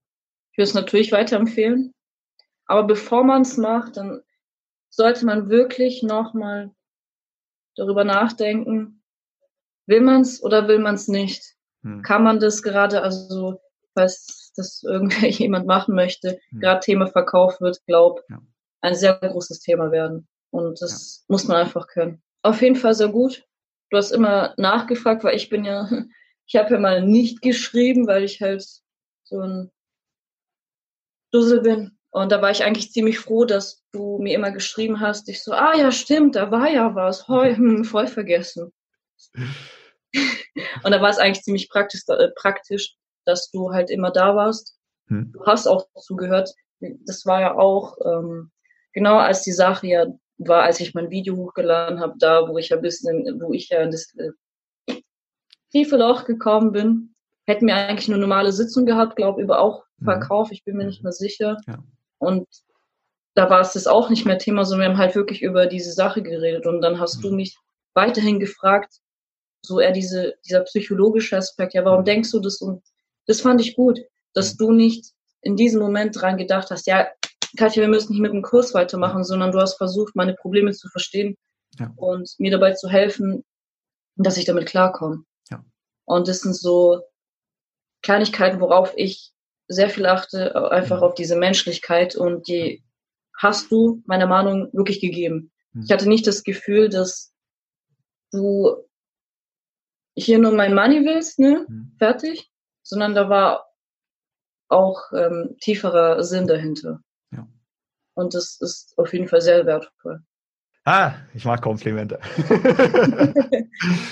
Ich würde es natürlich weiterempfehlen. Aber bevor man es macht, dann sollte man wirklich nochmal darüber nachdenken, will man es oder will man es nicht? Hm. Kann man das gerade, also falls das irgendjemand machen möchte, hm. gerade Thema Verkauf wird, glaub, ja. ein sehr großes Thema werden. Und das ja. muss man einfach können. Auf jeden Fall sehr gut. Du hast immer nachgefragt, weil ich bin ja, ich habe ja mal nicht geschrieben, weil ich halt so ein Dussel bin. Und da war ich eigentlich ziemlich froh, dass du mir immer geschrieben hast. Ich so, ah ja, stimmt, da war ja was. Heu, hm, voll vergessen. Und da war es eigentlich ziemlich praktisch, äh, praktisch, dass du halt immer da warst. Hm. Du hast auch zugehört. Das war ja auch ähm, genau als die Sache ja war, als ich mein Video hochgeladen habe, da, wo ich ja ein bisschen, wo ich ja in das äh, tiefe Loch gekommen bin. Hätten wir eigentlich eine normale Sitzung gehabt, glaube über auch mhm. Verkauf, ich bin mir nicht mehr sicher. Ja. Und da war es das auch nicht mehr Thema, sondern wir haben halt wirklich über diese Sache geredet. Und dann hast mhm. du mich weiterhin gefragt, so eher diese, dieser psychologische Aspekt, ja, warum mhm. denkst du das? Und das fand ich gut, dass mhm. du nicht in diesem Moment dran gedacht hast, ja, Katja, wir müssen nicht mit dem Kurs weitermachen, sondern du hast versucht, meine Probleme zu verstehen ja. und mir dabei zu helfen, dass ich damit klarkomme. Ja. Und das sind so Kleinigkeiten, worauf ich sehr viel achte, einfach mhm. auf diese Menschlichkeit und die hast du meiner Meinung wirklich gegeben. Mhm. Ich hatte nicht das Gefühl, dass du hier nur mein Money willst, ne, mhm. fertig, sondern da war auch ähm, tieferer Sinn dahinter. Und das ist auf jeden Fall sehr wertvoll. Ah, ich mag Komplimente.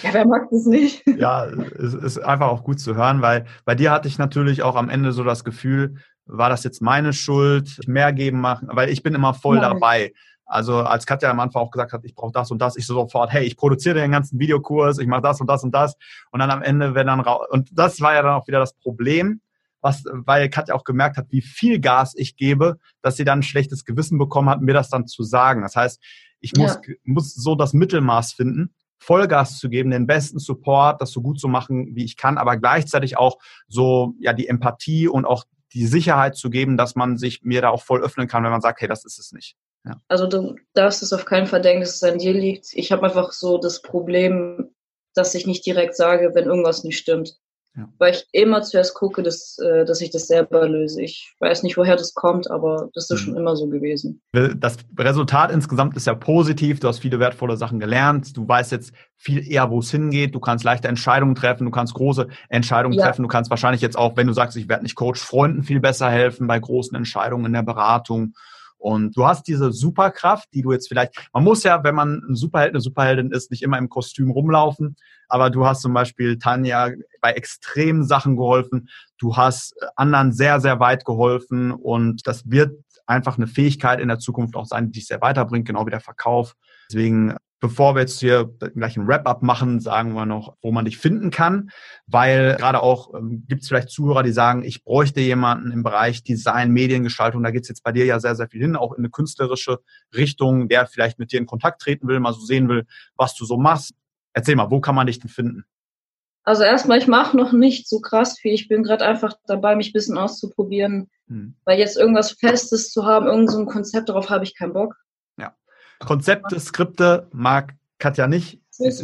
ja, wer mag das nicht? ja, es ist einfach auch gut zu hören, weil bei dir hatte ich natürlich auch am Ende so das Gefühl, war das jetzt meine Schuld, mehr geben machen, weil ich bin immer voll Nein. dabei. Also als Katja am Anfang auch gesagt hat, ich brauche das und das, ich so sofort, hey, ich produziere den ganzen Videokurs, ich mache das und das und das. Und dann am Ende, wenn dann raus, und das war ja dann auch wieder das Problem, was, weil Katja auch gemerkt hat, wie viel Gas ich gebe, dass sie dann ein schlechtes Gewissen bekommen hat, mir das dann zu sagen. Das heißt, ich muss, ja. muss so das Mittelmaß finden, Vollgas zu geben, den besten Support, das so gut zu machen, wie ich kann, aber gleichzeitig auch so, ja, die Empathie und auch die Sicherheit zu geben, dass man sich mir da auch voll öffnen kann, wenn man sagt, hey, das ist es nicht. Ja. Also du darfst es auf keinen Fall denken, dass es an dir liegt. Ich habe einfach so das Problem, dass ich nicht direkt sage, wenn irgendwas nicht stimmt. Ja. Weil ich immer zuerst gucke, dass, äh, dass ich das selber löse. Ich weiß nicht, woher das kommt, aber das ist mhm. schon immer so gewesen. Das Resultat insgesamt ist ja positiv. Du hast viele wertvolle Sachen gelernt. Du weißt jetzt viel eher, wo es hingeht. Du kannst leichte Entscheidungen treffen. Du kannst große Entscheidungen ja. treffen. Du kannst wahrscheinlich jetzt auch, wenn du sagst, ich werde nicht Coach, Freunden viel besser helfen bei großen Entscheidungen in der Beratung. Und du hast diese Superkraft, die du jetzt vielleicht, man muss ja, wenn man ein Superheld, eine Superheldin ist, nicht immer im Kostüm rumlaufen, aber du hast zum Beispiel Tanja bei extremen Sachen geholfen, du hast anderen sehr, sehr weit geholfen. Und das wird einfach eine Fähigkeit in der Zukunft auch sein, die dich sehr weiterbringt, genau wie der Verkauf. Deswegen Bevor wir jetzt hier gleich ein Wrap-up machen, sagen wir noch, wo man dich finden kann, weil gerade auch ähm, gibt es vielleicht Zuhörer, die sagen, ich bräuchte jemanden im Bereich Design, Mediengestaltung, da geht es jetzt bei dir ja sehr, sehr viel hin, auch in eine künstlerische Richtung, der vielleicht mit dir in Kontakt treten will, mal so sehen will, was du so machst. Erzähl mal, wo kann man dich denn finden? Also erstmal, ich mache noch nicht so krass viel. Ich bin gerade einfach dabei, mich ein bisschen auszuprobieren. Hm. Weil jetzt irgendwas Festes zu haben, irgendein so Konzept, darauf habe ich keinen Bock. Konzepte, Skripte mag Katja nicht. Es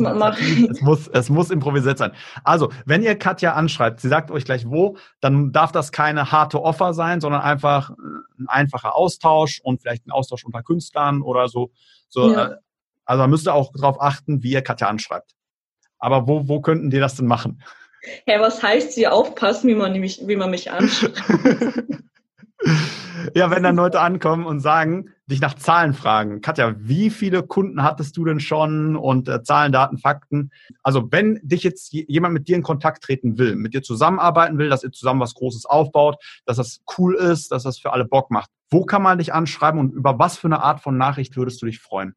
muss, es muss improvisiert sein. Also, wenn ihr Katja anschreibt, sie sagt euch gleich wo, dann darf das keine harte Offer sein, sondern einfach ein einfacher Austausch und vielleicht ein Austausch unter Künstlern oder so. so ja. Äh, also, man müsste auch darauf achten, wie ihr Katja anschreibt. Aber wo, wo könnten die das denn machen? Hä, hey, was heißt sie aufpassen, wie man, mich, wie man mich anschreibt? ja, wenn dann Leute ankommen und sagen, dich nach Zahlen fragen. Katja, wie viele Kunden hattest du denn schon und äh, Zahlen, Daten, Fakten? Also wenn dich jetzt jemand mit dir in Kontakt treten will, mit dir zusammenarbeiten will, dass ihr zusammen was Großes aufbaut, dass das cool ist, dass das für alle Bock macht, wo kann man dich anschreiben und über was für eine Art von Nachricht würdest du dich freuen?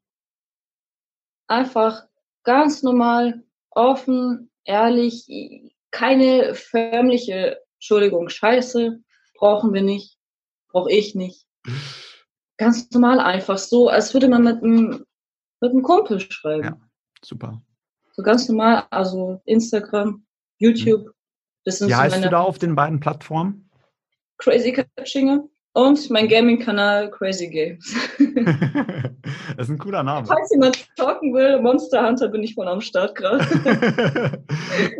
Einfach ganz normal, offen, ehrlich, keine förmliche Entschuldigung, Scheiße, brauchen wir nicht brauche ich nicht. Ganz normal einfach so, als würde man mit einem, mit einem Kumpel schreiben. Ja, super. So ganz normal, also Instagram, YouTube. Das sind Wie so heißt du da auf den beiden Plattformen? Crazy Katschinge und mein Gaming-Kanal Crazy Games. das ist ein cooler Name. Falls jemand talken will, Monster Hunter bin ich voll am Start gerade.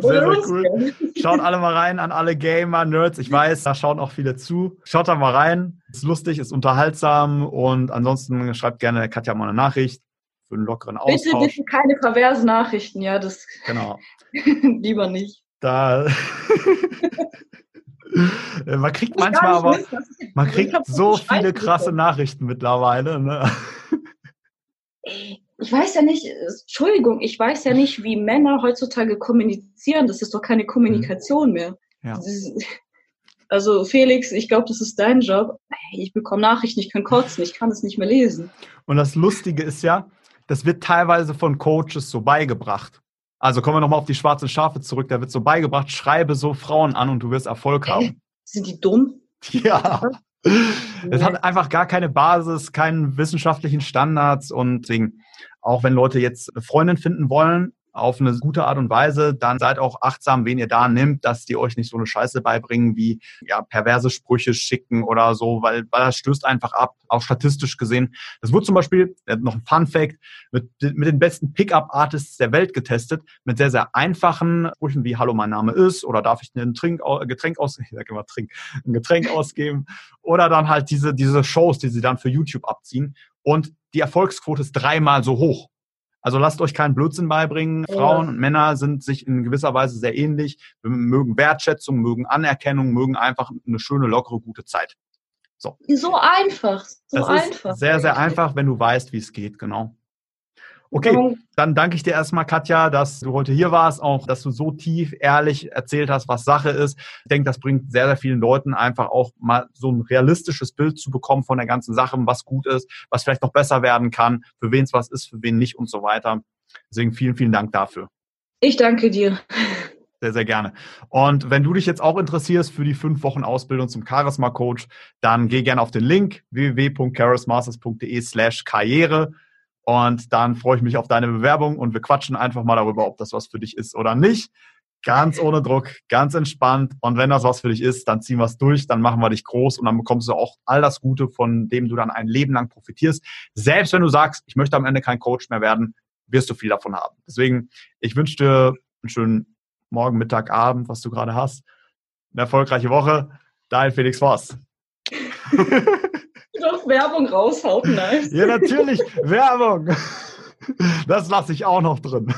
sehr, sehr cool. Schaut alle mal rein an alle Gamer, Nerds. Ich weiß, da schauen auch viele zu. Schaut da mal rein. Ist lustig, ist unterhaltsam und ansonsten schreibt gerne Katja mal eine Nachricht. für einen lockeren Austausch. Bitte, bitte keine perversen Nachrichten, ja, das Genau. lieber nicht. Da man kriegt manchmal aber, was ich- man kriegt so viele krasse. Nachrichten mittlerweile. Ne? Ich weiß ja nicht, äh, Entschuldigung, ich weiß ja nicht, wie Männer heutzutage kommunizieren. Das ist doch keine Kommunikation mehr. Mhm. Ja. Das ist- Also Felix, ich glaube, das ist dein Job. Ich bekomme Nachrichten, ich kann kotzen, ich kann es nicht mehr lesen. Und das Lustige ist ja, das wird teilweise von Coaches so beigebracht. Also kommen wir nochmal auf die schwarzen Schafe zurück. Da wird so beigebracht, schreibe so Frauen an und du wirst Erfolg haben. Sind die dumm? Ja. Es hat einfach gar keine Basis, keinen wissenschaftlichen Standards und deswegen, auch wenn Leute jetzt eine Freundin finden wollen, auf eine gute Art und Weise, dann seid auch achtsam, wen ihr da nimmt, dass die euch nicht so eine Scheiße beibringen wie ja, perverse Sprüche schicken oder so, weil, weil das stößt einfach ab, auch statistisch gesehen. Das wurde zum Beispiel, äh, noch ein Fun Fact, mit, mit den besten Pickup-Artists der Welt getestet, mit sehr, sehr einfachen Sprüchen wie Hallo, mein Name ist oder darf ich ein Trink, Getränk aus, ich sag immer Trink, ein Getränk ausgeben oder dann halt diese, diese Shows, die sie dann für YouTube abziehen und die Erfolgsquote ist dreimal so hoch. Also lasst euch keinen Blödsinn beibringen. Ja. Frauen und Männer sind sich in gewisser Weise sehr ähnlich, Wir mögen Wertschätzung, mögen Anerkennung, mögen einfach eine schöne, lockere, gute Zeit. So einfach, so das einfach. sehr, sehr einfach, wenn du weißt, wie es geht, genau. Okay, dann danke ich dir erstmal, Katja, dass du heute hier warst, auch dass du so tief ehrlich erzählt hast, was Sache ist. Ich denke, das bringt sehr, sehr vielen Leuten einfach auch mal so ein realistisches Bild zu bekommen von der ganzen Sache, was gut ist, was vielleicht noch besser werden kann, für wen es was ist, für wen nicht und so weiter. Deswegen vielen, vielen Dank dafür. Ich danke dir. Sehr, sehr gerne. Und wenn du dich jetzt auch interessierst für die fünf Wochen Ausbildung zum Charisma Coach, dann geh gerne auf den Link www.charismasters.de slash karriere und dann freue ich mich auf deine Bewerbung und wir quatschen einfach mal darüber, ob das was für dich ist oder nicht. Ganz ohne Druck, ganz entspannt. Und wenn das was für dich ist, dann ziehen wir es durch, dann machen wir dich groß und dann bekommst du auch all das Gute, von dem du dann ein Leben lang profitierst. Selbst wenn du sagst, ich möchte am Ende kein Coach mehr werden, wirst du viel davon haben. Deswegen, ich wünsche dir einen schönen Morgen, Mittag, Abend, was du gerade hast. Eine erfolgreiche Woche. Dein Felix Voss. Doch Werbung raushauen, nice. ja, natürlich. Werbung. Das lasse ich auch noch drin.